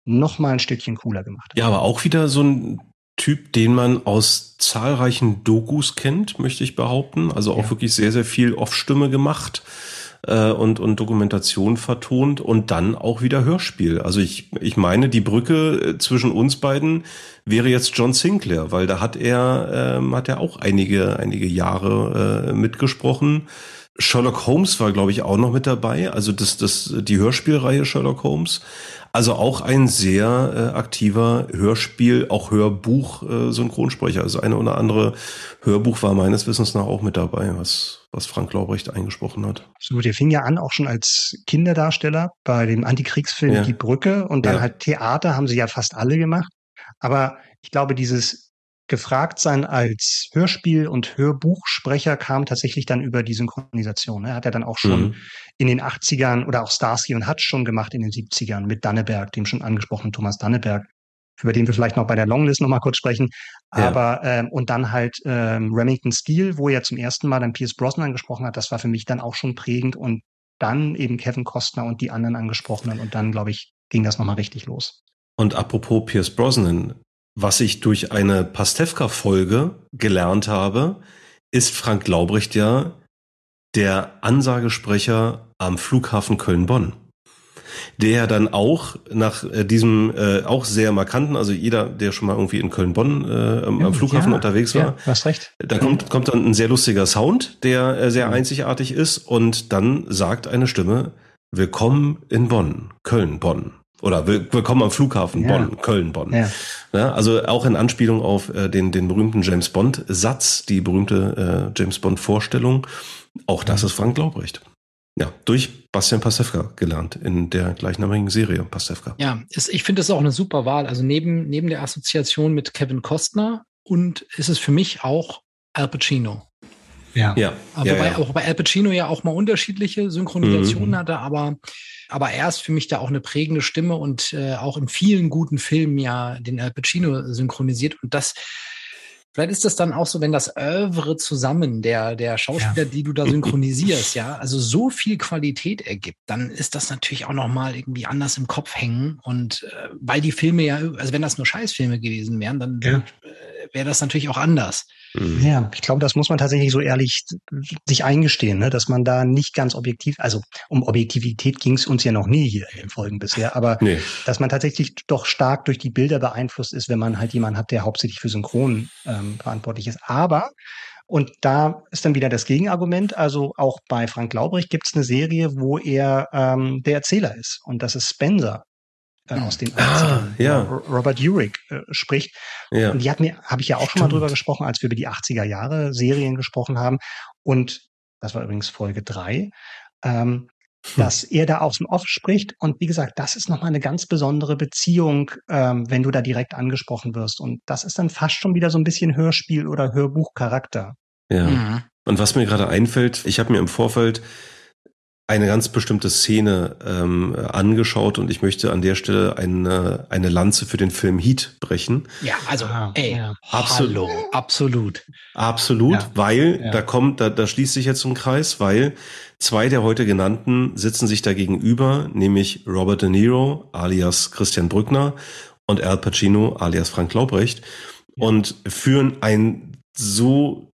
[SPEAKER 1] noch mal ein Stückchen cooler gemacht hat.
[SPEAKER 2] Ja, aber auch wieder so ein Typ, den man aus zahlreichen Dokus kennt, möchte ich behaupten. Also auch ja. wirklich sehr, sehr viel Off-Stimme gemacht äh, und, und Dokumentation vertont und dann auch wieder Hörspiel. Also ich, ich meine, die Brücke äh, zwischen uns beiden wäre jetzt John Sinclair, weil da hat er, ähm, hat er auch einige, einige Jahre äh, mitgesprochen. Sherlock Holmes war, glaube ich, auch noch mit dabei. Also das, das, die Hörspielreihe Sherlock Holmes. Also auch ein sehr äh, aktiver Hörspiel, auch Hörbuch-Synchronsprecher. Äh, also eine oder andere Hörbuch war meines Wissens nach auch mit dabei, was, was Frank Laubrecht eingesprochen hat.
[SPEAKER 1] So, der fing ja an auch schon als Kinderdarsteller bei dem Antikriegsfilm ja. Die Brücke und dann ja. halt Theater haben sie ja fast alle gemacht. Aber ich glaube, dieses gefragt sein als Hörspiel- und Hörbuchsprecher kam tatsächlich dann über die Synchronisation. Er hat ja dann auch schon mhm. in den 80ern oder auch Starsky und Hutch schon gemacht in den 70ern mit Danneberg, dem schon angesprochenen Thomas Danneberg, über den wir vielleicht noch bei der Longlist nochmal kurz sprechen. Ja. Aber ähm, und dann halt ähm, Remington Steele, wo er zum ersten Mal dann Pierce Brosnan angesprochen hat, das war für mich dann auch schon prägend und dann eben Kevin Costner und die anderen angesprochenen und dann, glaube ich, ging das nochmal richtig los.
[SPEAKER 2] Und apropos Pierce Brosnan, was ich durch eine Pastewka-Folge gelernt habe, ist Frank Laubrecht ja der Ansagesprecher am Flughafen Köln-Bonn. Der dann auch nach äh, diesem äh, auch sehr markanten, also jeder, der schon mal irgendwie in Köln-Bonn äh, am, ja, Flughafen ja, unterwegs war, ja,
[SPEAKER 1] hast recht.
[SPEAKER 2] da kommt, kommt dann ein sehr lustiger Sound, der äh, sehr einzigartig ist und dann sagt eine Stimme, Willkommen in Bonn, Köln, Bonn. Oder willkommen am Flughafen ja. Bonn, Köln, Bonn. Ja. ja. also auch in Anspielung auf äh, den, den berühmten James Bond-Satz, die berühmte äh, James Bond-Vorstellung. Auch das ist Frank Laubrecht. Ja, durch Bastian Pastewka gelernt in der gleichnamigen Serie Pastewka.
[SPEAKER 3] Ja, ist, ich finde das auch eine super Wahl. Also neben, neben der Assoziation mit Kevin Costner und ist es für mich auch Al Pacino.
[SPEAKER 2] Ja. ja.
[SPEAKER 3] Wobei ja, ja. auch bei Al Pacino ja auch mal unterschiedliche Synchronisationen mhm. hatte, aber aber er ist für mich da auch eine prägende Stimme und äh, auch in vielen guten Filmen ja den Al Pacino synchronisiert. Und das Vielleicht ist das dann auch so, wenn das Övre zusammen der, der Schauspieler, ja. die du da synchronisierst, ja, also so viel Qualität ergibt, dann ist das natürlich auch nochmal irgendwie anders im Kopf hängen. Und äh, weil die Filme ja, also wenn das nur Scheißfilme gewesen wären, dann ja. äh, wäre das natürlich auch anders.
[SPEAKER 1] Mhm. Ja, ich glaube, das muss man tatsächlich so ehrlich sich eingestehen, ne? dass man da nicht ganz objektiv, also um Objektivität ging es uns ja noch nie hier in Folgen bisher, aber nee. dass man tatsächlich doch stark durch die Bilder beeinflusst ist, wenn man halt jemanden hat, der hauptsächlich für Synchron ähm, verantwortlich ist. Aber und da ist dann wieder das Gegenargument. Also auch bei Frank Laubrecht gibt es eine Serie, wo er ähm, der Erzähler ist. Und das ist Spencer äh, aus den
[SPEAKER 2] ah, ja.
[SPEAKER 1] Robert Urich äh, spricht. Ja. Und die hat mir, habe ich ja auch Stimmt. schon mal drüber gesprochen, als wir über die 80er Jahre Serien gesprochen haben. Und das war übrigens Folge drei. Ähm, hm. dass er da aus dem Off spricht. Und wie gesagt, das ist nochmal eine ganz besondere Beziehung, ähm, wenn du da direkt angesprochen wirst. Und das ist dann fast schon wieder so ein bisschen Hörspiel- oder Hörbuchcharakter.
[SPEAKER 2] Ja. Mhm. Und was mir gerade einfällt, ich habe mir im Vorfeld eine ganz bestimmte Szene ähm, angeschaut und ich möchte an der Stelle eine, eine Lanze für den Film Heat brechen.
[SPEAKER 3] Ja, also ah, ey, ja. absolut, absolut.
[SPEAKER 2] Absolut, ja. weil ja. da kommt, da, da schließt sich jetzt ein Kreis, weil zwei der heute genannten sitzen sich da gegenüber, nämlich Robert De Niro alias Christian Brückner und Al Pacino alias Frank Laubrecht und führen einen so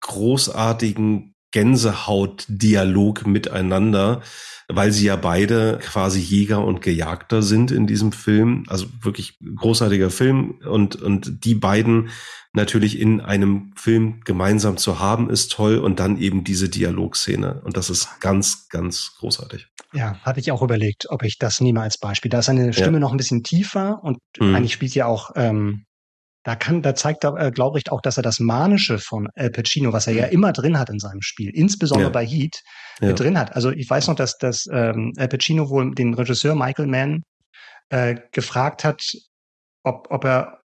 [SPEAKER 2] großartigen Gänsehaut-Dialog miteinander, weil sie ja beide quasi Jäger und Gejagter sind in diesem Film. Also wirklich großartiger Film und, und die beiden natürlich in einem Film gemeinsam zu haben, ist toll und dann eben diese Dialogszene. Und das ist ganz, ganz großartig.
[SPEAKER 1] Ja, hatte ich auch überlegt, ob ich das nehme als Beispiel. Da ist seine Stimme ja. noch ein bisschen tiefer und mhm. eigentlich spielt ja auch ähm, da kann, da zeigt äh, Glaubrecht auch, dass er das Manische von Al Pacino, was er ja immer drin hat in seinem Spiel, insbesondere ja. bei Heat, ja. drin hat. Also ich weiß noch, dass, dass ähm, Al Pacino wohl den Regisseur Michael Mann äh, gefragt hat, ob, ob er,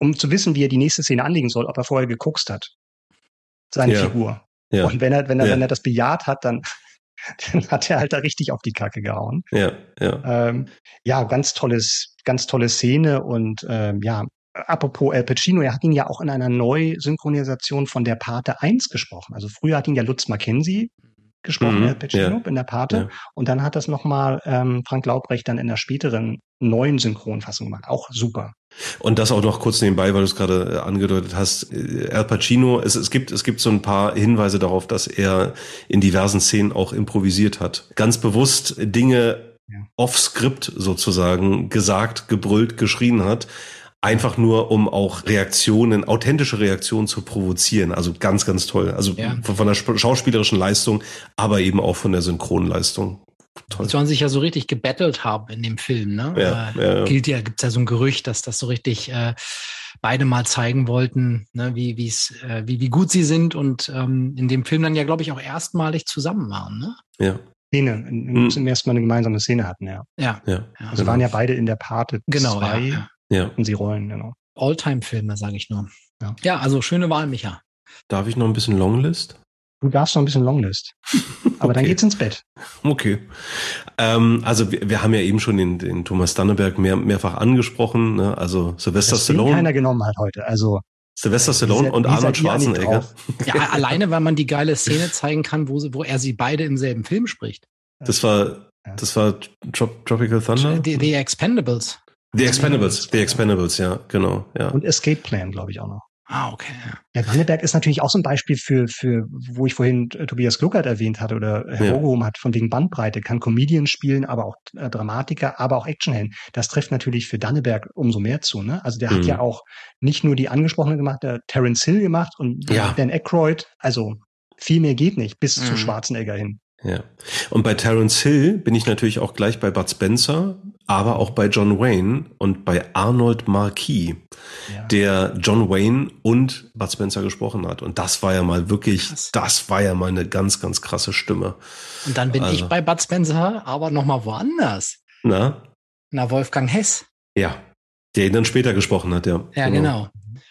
[SPEAKER 1] um zu wissen, wie er die nächste Szene anlegen soll, ob er vorher geguckt hat. Seine ja. Figur. Ja. Und wenn er, wenn er, wenn er das bejaht hat, dann, dann hat er halt da richtig auf die Kacke gehauen.
[SPEAKER 2] Ja, ja.
[SPEAKER 1] Ähm, ja, ganz tolles, ganz tolle Szene und ähm, ja, apropos Al Pacino, er hat ihn ja auch in einer Neusynchronisation von der Pate 1 gesprochen. Also früher hat ihn ja Lutz Mackenzie gesprochen, mhm, Al Pacino ja. in der Pate. Ja. Und dann hat das nochmal ähm, Frank Laubrecht dann in der späteren neuen Synchronfassung gemacht. Auch super.
[SPEAKER 2] Und das auch noch kurz nebenbei, weil du es gerade äh, angedeutet hast. Äh, Al Pacino, es, es gibt, es gibt so ein paar Hinweise darauf, dass er in diversen Szenen auch improvisiert hat. Ganz bewusst Dinge ja. off-Skript sozusagen gesagt, gebrüllt, geschrien hat Einfach nur, um auch Reaktionen, authentische Reaktionen zu provozieren. Also ganz, ganz toll. Also ja. von der schauspielerischen Leistung, aber eben auch von der Synchronleistung.
[SPEAKER 3] Toll. Die sollen sich ja so richtig gebettelt haben in dem Film, ne? Ja, äh, ja, Gilt ja, gibt's ja so ein Gerücht, dass das so richtig äh, beide mal zeigen wollten, ne, wie, wie's, äh, wie, wie gut sie sind und ähm, in dem Film dann ja, glaube ich, auch erstmalig zusammen waren, ne?
[SPEAKER 2] Ja.
[SPEAKER 1] Szene, in, hm. ersten Mal eine gemeinsame Szene hatten, ja.
[SPEAKER 3] Ja.
[SPEAKER 2] ja.
[SPEAKER 1] Also genau. waren ja beide in der Pate
[SPEAKER 3] genau,
[SPEAKER 1] zwei.
[SPEAKER 3] Ja,
[SPEAKER 2] ja.
[SPEAKER 1] Und sie rollen, genau.
[SPEAKER 3] Alltime-Filme, sage ich nur. Ja. ja, also schöne Wahl, Micha.
[SPEAKER 2] Darf ich noch ein bisschen Longlist?
[SPEAKER 1] Du darfst noch ein bisschen Longlist. Aber okay. dann geht's ins Bett.
[SPEAKER 2] Okay. Ähm, also wir, wir, haben ja eben schon den, den Thomas Danneberg mehr, mehrfach angesprochen. Ne? Also Sylvester das Stallone.
[SPEAKER 1] keiner genommen hat heute. Also
[SPEAKER 2] Sylvester Stallone und Arnold Schwarzenegger.
[SPEAKER 3] Ja, alleine, weil man die geile Szene zeigen kann, wo, sie, wo er sie beide im selben Film spricht.
[SPEAKER 2] Das war, das war Tropical Thunder?
[SPEAKER 3] The, The Expendables.
[SPEAKER 2] The Expendables, The Expendables, ja, genau, ja.
[SPEAKER 1] Und Escape Plan, glaube ich auch noch.
[SPEAKER 3] Ah, okay.
[SPEAKER 1] Ja, Danneberg ist natürlich auch so ein Beispiel für, für, wo ich vorhin äh, Tobias Gluckert erwähnt hatte oder hervorgehoben ja. hat, von wegen Bandbreite, kann Comedian spielen, aber auch äh, Dramatiker, aber auch Actionhelden. Das trifft natürlich für Danneberg umso mehr zu, ne? Also der mhm. hat ja auch nicht nur die angesprochene gemacht, der Terence Hill gemacht und ja. Dan Aykroyd, also viel mehr geht nicht, bis mhm. zu Schwarzenegger hin.
[SPEAKER 2] Ja. Und bei Terence Hill bin ich natürlich auch gleich bei Bud Spencer, aber auch bei John Wayne und bei Arnold Marquis, ja. der John Wayne und Bud Spencer gesprochen hat. Und das war ja mal wirklich, Krass. das war ja mal eine ganz, ganz krasse Stimme.
[SPEAKER 3] Und dann bin also. ich bei Bud Spencer, aber nochmal woanders.
[SPEAKER 2] Na?
[SPEAKER 3] Na, Wolfgang Hess.
[SPEAKER 2] Ja. Der ihn dann später gesprochen hat, ja.
[SPEAKER 3] Ja, genau. genau.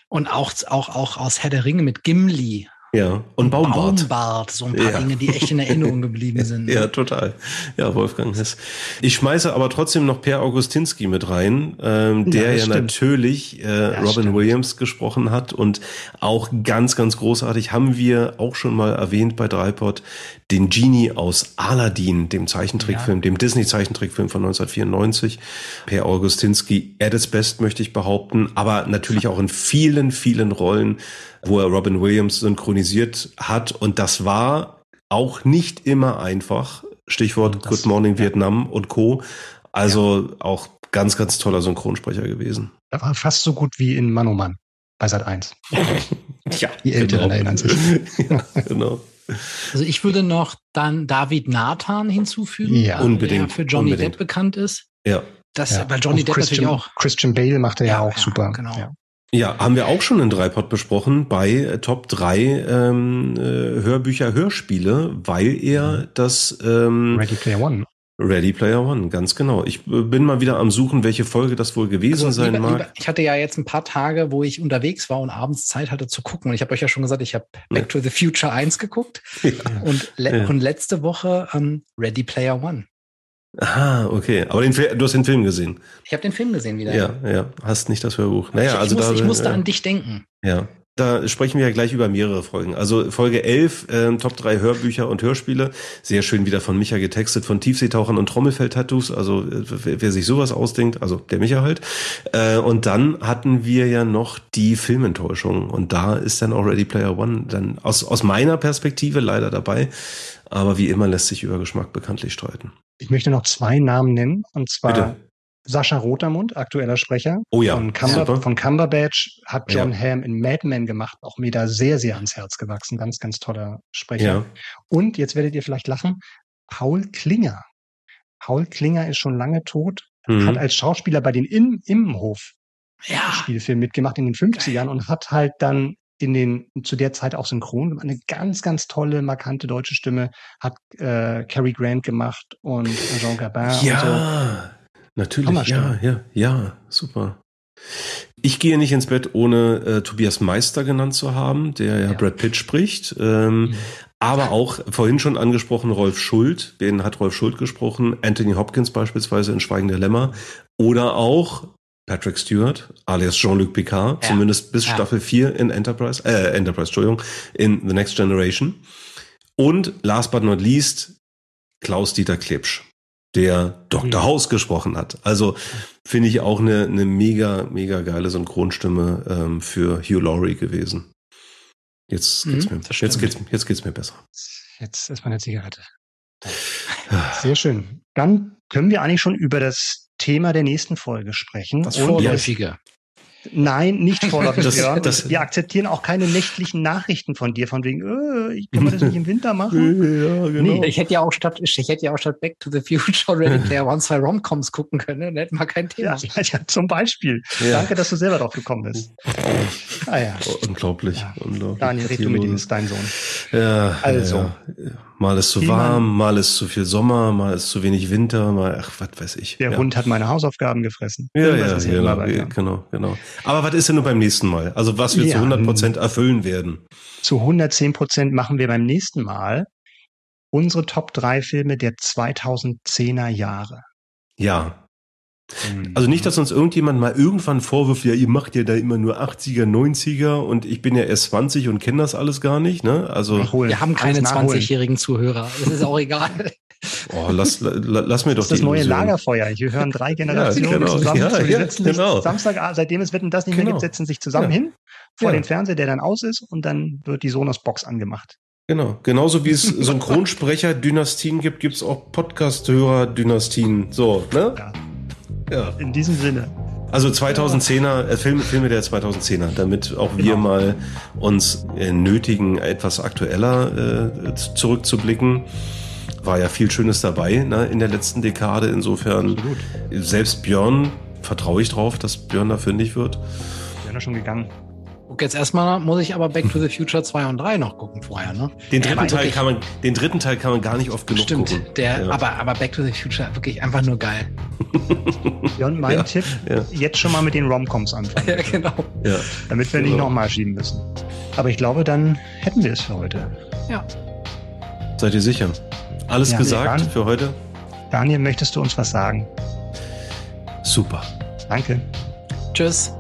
[SPEAKER 3] Und auch, auch, auch aus Herr der Ringe mit Gimli
[SPEAKER 2] Ja, und Baumbart.
[SPEAKER 3] Baumbart, so ein paar
[SPEAKER 2] Ja.
[SPEAKER 3] Dinge, die echt in Erinnerung geblieben sind.
[SPEAKER 2] Ja, total. Ja, Wolfgang Hess. Ich schmeiße aber trotzdem noch Per Augustinski mit rein, ähm, der
[SPEAKER 1] Ja,
[SPEAKER 2] ja natürlich äh, Robin
[SPEAKER 1] stimmt.
[SPEAKER 2] Williams gesprochen hat und auch ganz, ganz großartig haben wir auch schon mal erwähnt bei Dreipod den Genie aus Aladdin, dem Zeichentrickfilm, dem Disney-Zeichentrickfilm von 1994. Per Augustinski at its best, möchte ich behaupten, aber natürlich auch in vielen, vielen Rollen, wo er Robin Williams synchronisiert hat und das war auch nicht immer einfach. Stichwort Good Morning Vietnam und Co. Also auch ganz, ganz toller Synchronsprecher gewesen.
[SPEAKER 1] Das war fast so gut wie in Mann oh Mann bei Sat 1.
[SPEAKER 2] Ja,
[SPEAKER 1] Die Älteren
[SPEAKER 2] genau.
[SPEAKER 1] erinnern sich.
[SPEAKER 2] ja, genau.
[SPEAKER 3] Also ich würde noch dann David Nathan hinzufügen,
[SPEAKER 1] Ja,
[SPEAKER 2] unbedingt,
[SPEAKER 3] der für Johnny
[SPEAKER 2] unbedingt.
[SPEAKER 3] Depp bekannt ist.
[SPEAKER 2] Ja.
[SPEAKER 3] Das,
[SPEAKER 1] Ja.
[SPEAKER 3] weil Johnny
[SPEAKER 1] Auch
[SPEAKER 3] Depp
[SPEAKER 1] Christian,
[SPEAKER 3] natürlich auch.
[SPEAKER 1] Christian Bale macht er ja, auch super.
[SPEAKER 3] genau.
[SPEAKER 1] Ja.
[SPEAKER 2] Ja, haben wir auch schon in Dreipod besprochen bei äh, Top 3 ähm, äh, Hörbücher, Hörspiele, weil er das ähm,
[SPEAKER 1] Ready Player One.
[SPEAKER 2] Ready Player One, ganz genau. Ich äh, bin mal wieder am Suchen, welche Folge das wohl gewesen
[SPEAKER 3] Also,
[SPEAKER 2] sein
[SPEAKER 3] lieber,
[SPEAKER 2] mag.
[SPEAKER 3] lieber, ich hatte ja jetzt ein paar Tage, wo ich unterwegs war und abends Zeit hatte zu gucken. Und ich habe euch ja schon gesagt, ich habe Back to the Future 1 geguckt und, le
[SPEAKER 2] Ja.
[SPEAKER 3] und letzte Woche ähm, Ready Player One.
[SPEAKER 2] Ah, okay. Aber den, du hast den Film gesehen.
[SPEAKER 3] Ich habe den Film gesehen wieder.
[SPEAKER 2] Ja, ja. Hast nicht das Hörbuch. Naja,
[SPEAKER 3] ich,
[SPEAKER 2] also
[SPEAKER 3] ich, musste,
[SPEAKER 2] da,
[SPEAKER 3] ich musste
[SPEAKER 2] äh,
[SPEAKER 3] an dich denken.
[SPEAKER 2] Ja, da sprechen wir ja gleich über mehrere Folgen. Also Folge 11, ähm, Top 3 Hörbücher und Hörspiele. Sehr schön wieder von Micha getextet, von Tiefseetauchern und Trommelfell-Tattoos. Also äh, wer, wer sich sowas ausdenkt, also der Micha halt. Äh, und dann hatten wir ja noch die Filmenttäuschung. Und da ist dann auch Ready Player One dann aus, aus meiner Perspektive leider dabei. Aber wie immer lässt sich über Geschmack bekanntlich streiten.
[SPEAKER 1] Ich möchte noch zwei Namen nennen. Und zwar
[SPEAKER 2] Bitte.
[SPEAKER 1] Sascha Rotermund, aktueller Sprecher.
[SPEAKER 2] Oh ja,
[SPEAKER 1] Von, Cumber, von Cumberbatch hat John
[SPEAKER 2] Ja.
[SPEAKER 1] Hamm in Mad Men gemacht. Auch mir da sehr, sehr ans Herz gewachsen. Ganz, ganz toller Sprecher.
[SPEAKER 2] Ja.
[SPEAKER 1] Und jetzt werdet ihr vielleicht lachen. Paul Klinger. Paul Klinger ist schon lange tot,
[SPEAKER 2] Mhm.
[SPEAKER 1] hat als Schauspieler bei den Im Immenhof
[SPEAKER 3] Ja.
[SPEAKER 1] Spielfilm mitgemacht in den 50ern und hat halt dann in den zu der Zeit auch synchron. Eine ganz ganz tolle markante deutsche Stimme hat äh, Cary Grant gemacht und Jean Gabin und so.
[SPEAKER 2] Ja, natürlich, ja, ja, ja, super. Ich gehe nicht ins Bett, ohne äh, Tobias Meister genannt zu haben, der ja, Brad Pitt spricht. Ähm, Aber auch vorhin schon angesprochen Rolf Schuld, den hat Rolf Schuld gesprochen, Anthony Hopkins beispielsweise in Schweigen der Lämmer. Oder auch Patrick Stewart, alias Jean-Luc Picard,
[SPEAKER 3] Ja.
[SPEAKER 2] zumindest bis
[SPEAKER 3] Ja.
[SPEAKER 2] Staffel 4 in Enterprise, äh, Enterprise, Entschuldigung, in The Next Generation. Und last but not least, Klaus-Dieter Klebsch, der Dr. House gesprochen hat. Also finde ich auch eine, eine mega, mega geile Synchronstimme ähm, für Hugh Laurie gewesen. Jetzt geht's,
[SPEAKER 1] Mhm,
[SPEAKER 2] mir, jetzt, geht's, jetzt geht's mir besser.
[SPEAKER 1] Jetzt ist meine Zigarette. Sehr schön. Dann können wir eigentlich schon über das Thema der nächsten Folge sprechen.
[SPEAKER 3] Das
[SPEAKER 1] Und
[SPEAKER 3] Vorläufige.
[SPEAKER 1] Nein, nicht vorläufig,
[SPEAKER 2] Das-
[SPEAKER 1] Björn.
[SPEAKER 2] das-
[SPEAKER 1] wir akzeptieren auch keine nächtlichen Nachrichten von dir, von wegen, äh, ich kann man das nicht im Winter machen?
[SPEAKER 2] Ja, genau.
[SPEAKER 3] Ich hätte ja auch statt, ich hätte ja auch statt Back to the Future Ready Player One zwei Romcoms gucken können, dann hätten wir kein Thema.
[SPEAKER 1] Ja, ja, zum Beispiel.
[SPEAKER 2] Ja.
[SPEAKER 1] Danke, dass du selber drauf gekommen bist. Ah ja.
[SPEAKER 2] Unglaublich, unglaublich.
[SPEAKER 1] Daniel, red du mit ihm, ist dein Sohn.
[SPEAKER 2] Ja,
[SPEAKER 1] Also.
[SPEAKER 2] ja, ja. Mal ist zu
[SPEAKER 1] Thema-
[SPEAKER 2] warm, mal ist zu viel Sommer, mal ist zu wenig Winter, mal, ach, was weiß ich.
[SPEAKER 1] Der
[SPEAKER 2] ja.
[SPEAKER 1] Hund hat meine Hausaufgaben gefressen.
[SPEAKER 2] Ja,
[SPEAKER 1] Irgendwas
[SPEAKER 2] ja, genau, genau, genau. Aber was ist denn nun beim nächsten Mal? Also was wir zu
[SPEAKER 1] Ja.
[SPEAKER 2] 100 Prozent erfüllen werden?
[SPEAKER 1] Zu 110 Prozent machen wir beim nächsten Mal unsere Top 3 Filme der 2010er Jahre.
[SPEAKER 2] Ja. Also nicht, dass uns irgendjemand mal irgendwann vorwirft, ja, ihr macht ja da immer nur 80er, 90er und ich bin ja erst 20 und kenne das alles gar nicht, ne? Also,
[SPEAKER 1] Nachholen.
[SPEAKER 3] Wir haben keine
[SPEAKER 1] Alles nachholen.
[SPEAKER 3] 20-jährigen Zuhörer. Das ist auch egal.
[SPEAKER 2] oh, lass, la, lass mir doch
[SPEAKER 1] Das ist das neue
[SPEAKER 2] Illusion.
[SPEAKER 1] Lagerfeuer. Hier hören drei Generationen
[SPEAKER 2] genau.
[SPEAKER 1] zusammen
[SPEAKER 2] Ja,
[SPEAKER 1] zu.
[SPEAKER 2] Ja,
[SPEAKER 1] setzen sich
[SPEAKER 2] genau.
[SPEAKER 1] Samstag, seitdem es Wetten das nicht mehr
[SPEAKER 2] Genau.
[SPEAKER 1] gibt, setzen sich zusammen
[SPEAKER 2] Ja.
[SPEAKER 1] hin vor
[SPEAKER 2] Ja.
[SPEAKER 1] den Fernseher, der dann aus ist und dann wird die Sonos-Box angemacht.
[SPEAKER 2] Genau. Genauso wie es Synchronsprecher-Dynastien gibt, gibt's auch Podcast-Hörer-Dynastien. So, ne?
[SPEAKER 1] Ja.
[SPEAKER 2] Ja.
[SPEAKER 1] In diesem Sinne.
[SPEAKER 2] Also 2010er, äh, Filme, Filme der 2010er, damit auch wir
[SPEAKER 1] Genau.
[SPEAKER 2] mal uns äh, nötigen, etwas aktueller äh, zurückzublicken. War ja viel Schönes dabei ne, in der letzten Dekade. Insofern, selbst Björn, vertraue ich drauf, dass Björn da fündig wird.
[SPEAKER 1] Wir sind ja schon gegangen.
[SPEAKER 3] Guck, jetzt erstmal muss ich aber Back to the Future 2 und 3 noch gucken vorher, ne?
[SPEAKER 2] Den dritten,
[SPEAKER 3] war
[SPEAKER 2] Teil
[SPEAKER 3] wirklich-
[SPEAKER 2] kann man, den dritten Teil kann man gar nicht oft genug
[SPEAKER 3] Stimmt,
[SPEAKER 2] gucken.
[SPEAKER 3] der,
[SPEAKER 2] Ja.
[SPEAKER 3] aber, aber Back to the Future wirklich einfach nur geil.
[SPEAKER 1] Ja, und mein
[SPEAKER 2] Ja,
[SPEAKER 1] Tipp,
[SPEAKER 2] ja.
[SPEAKER 1] jetzt schon mal mit den Romcoms anfangen.
[SPEAKER 3] Ja, genau.
[SPEAKER 2] Ja.
[SPEAKER 1] Damit wir nicht
[SPEAKER 2] Genau.
[SPEAKER 1] nochmal schieben müssen. Aber ich glaube, dann hätten wir es für heute.
[SPEAKER 3] Ja.
[SPEAKER 2] Seid ihr sicher? Alles
[SPEAKER 1] Ja.
[SPEAKER 2] gesagt für heute?
[SPEAKER 1] Daniel, möchtest du uns was sagen?
[SPEAKER 2] Super.
[SPEAKER 1] Danke.
[SPEAKER 3] Tschüss.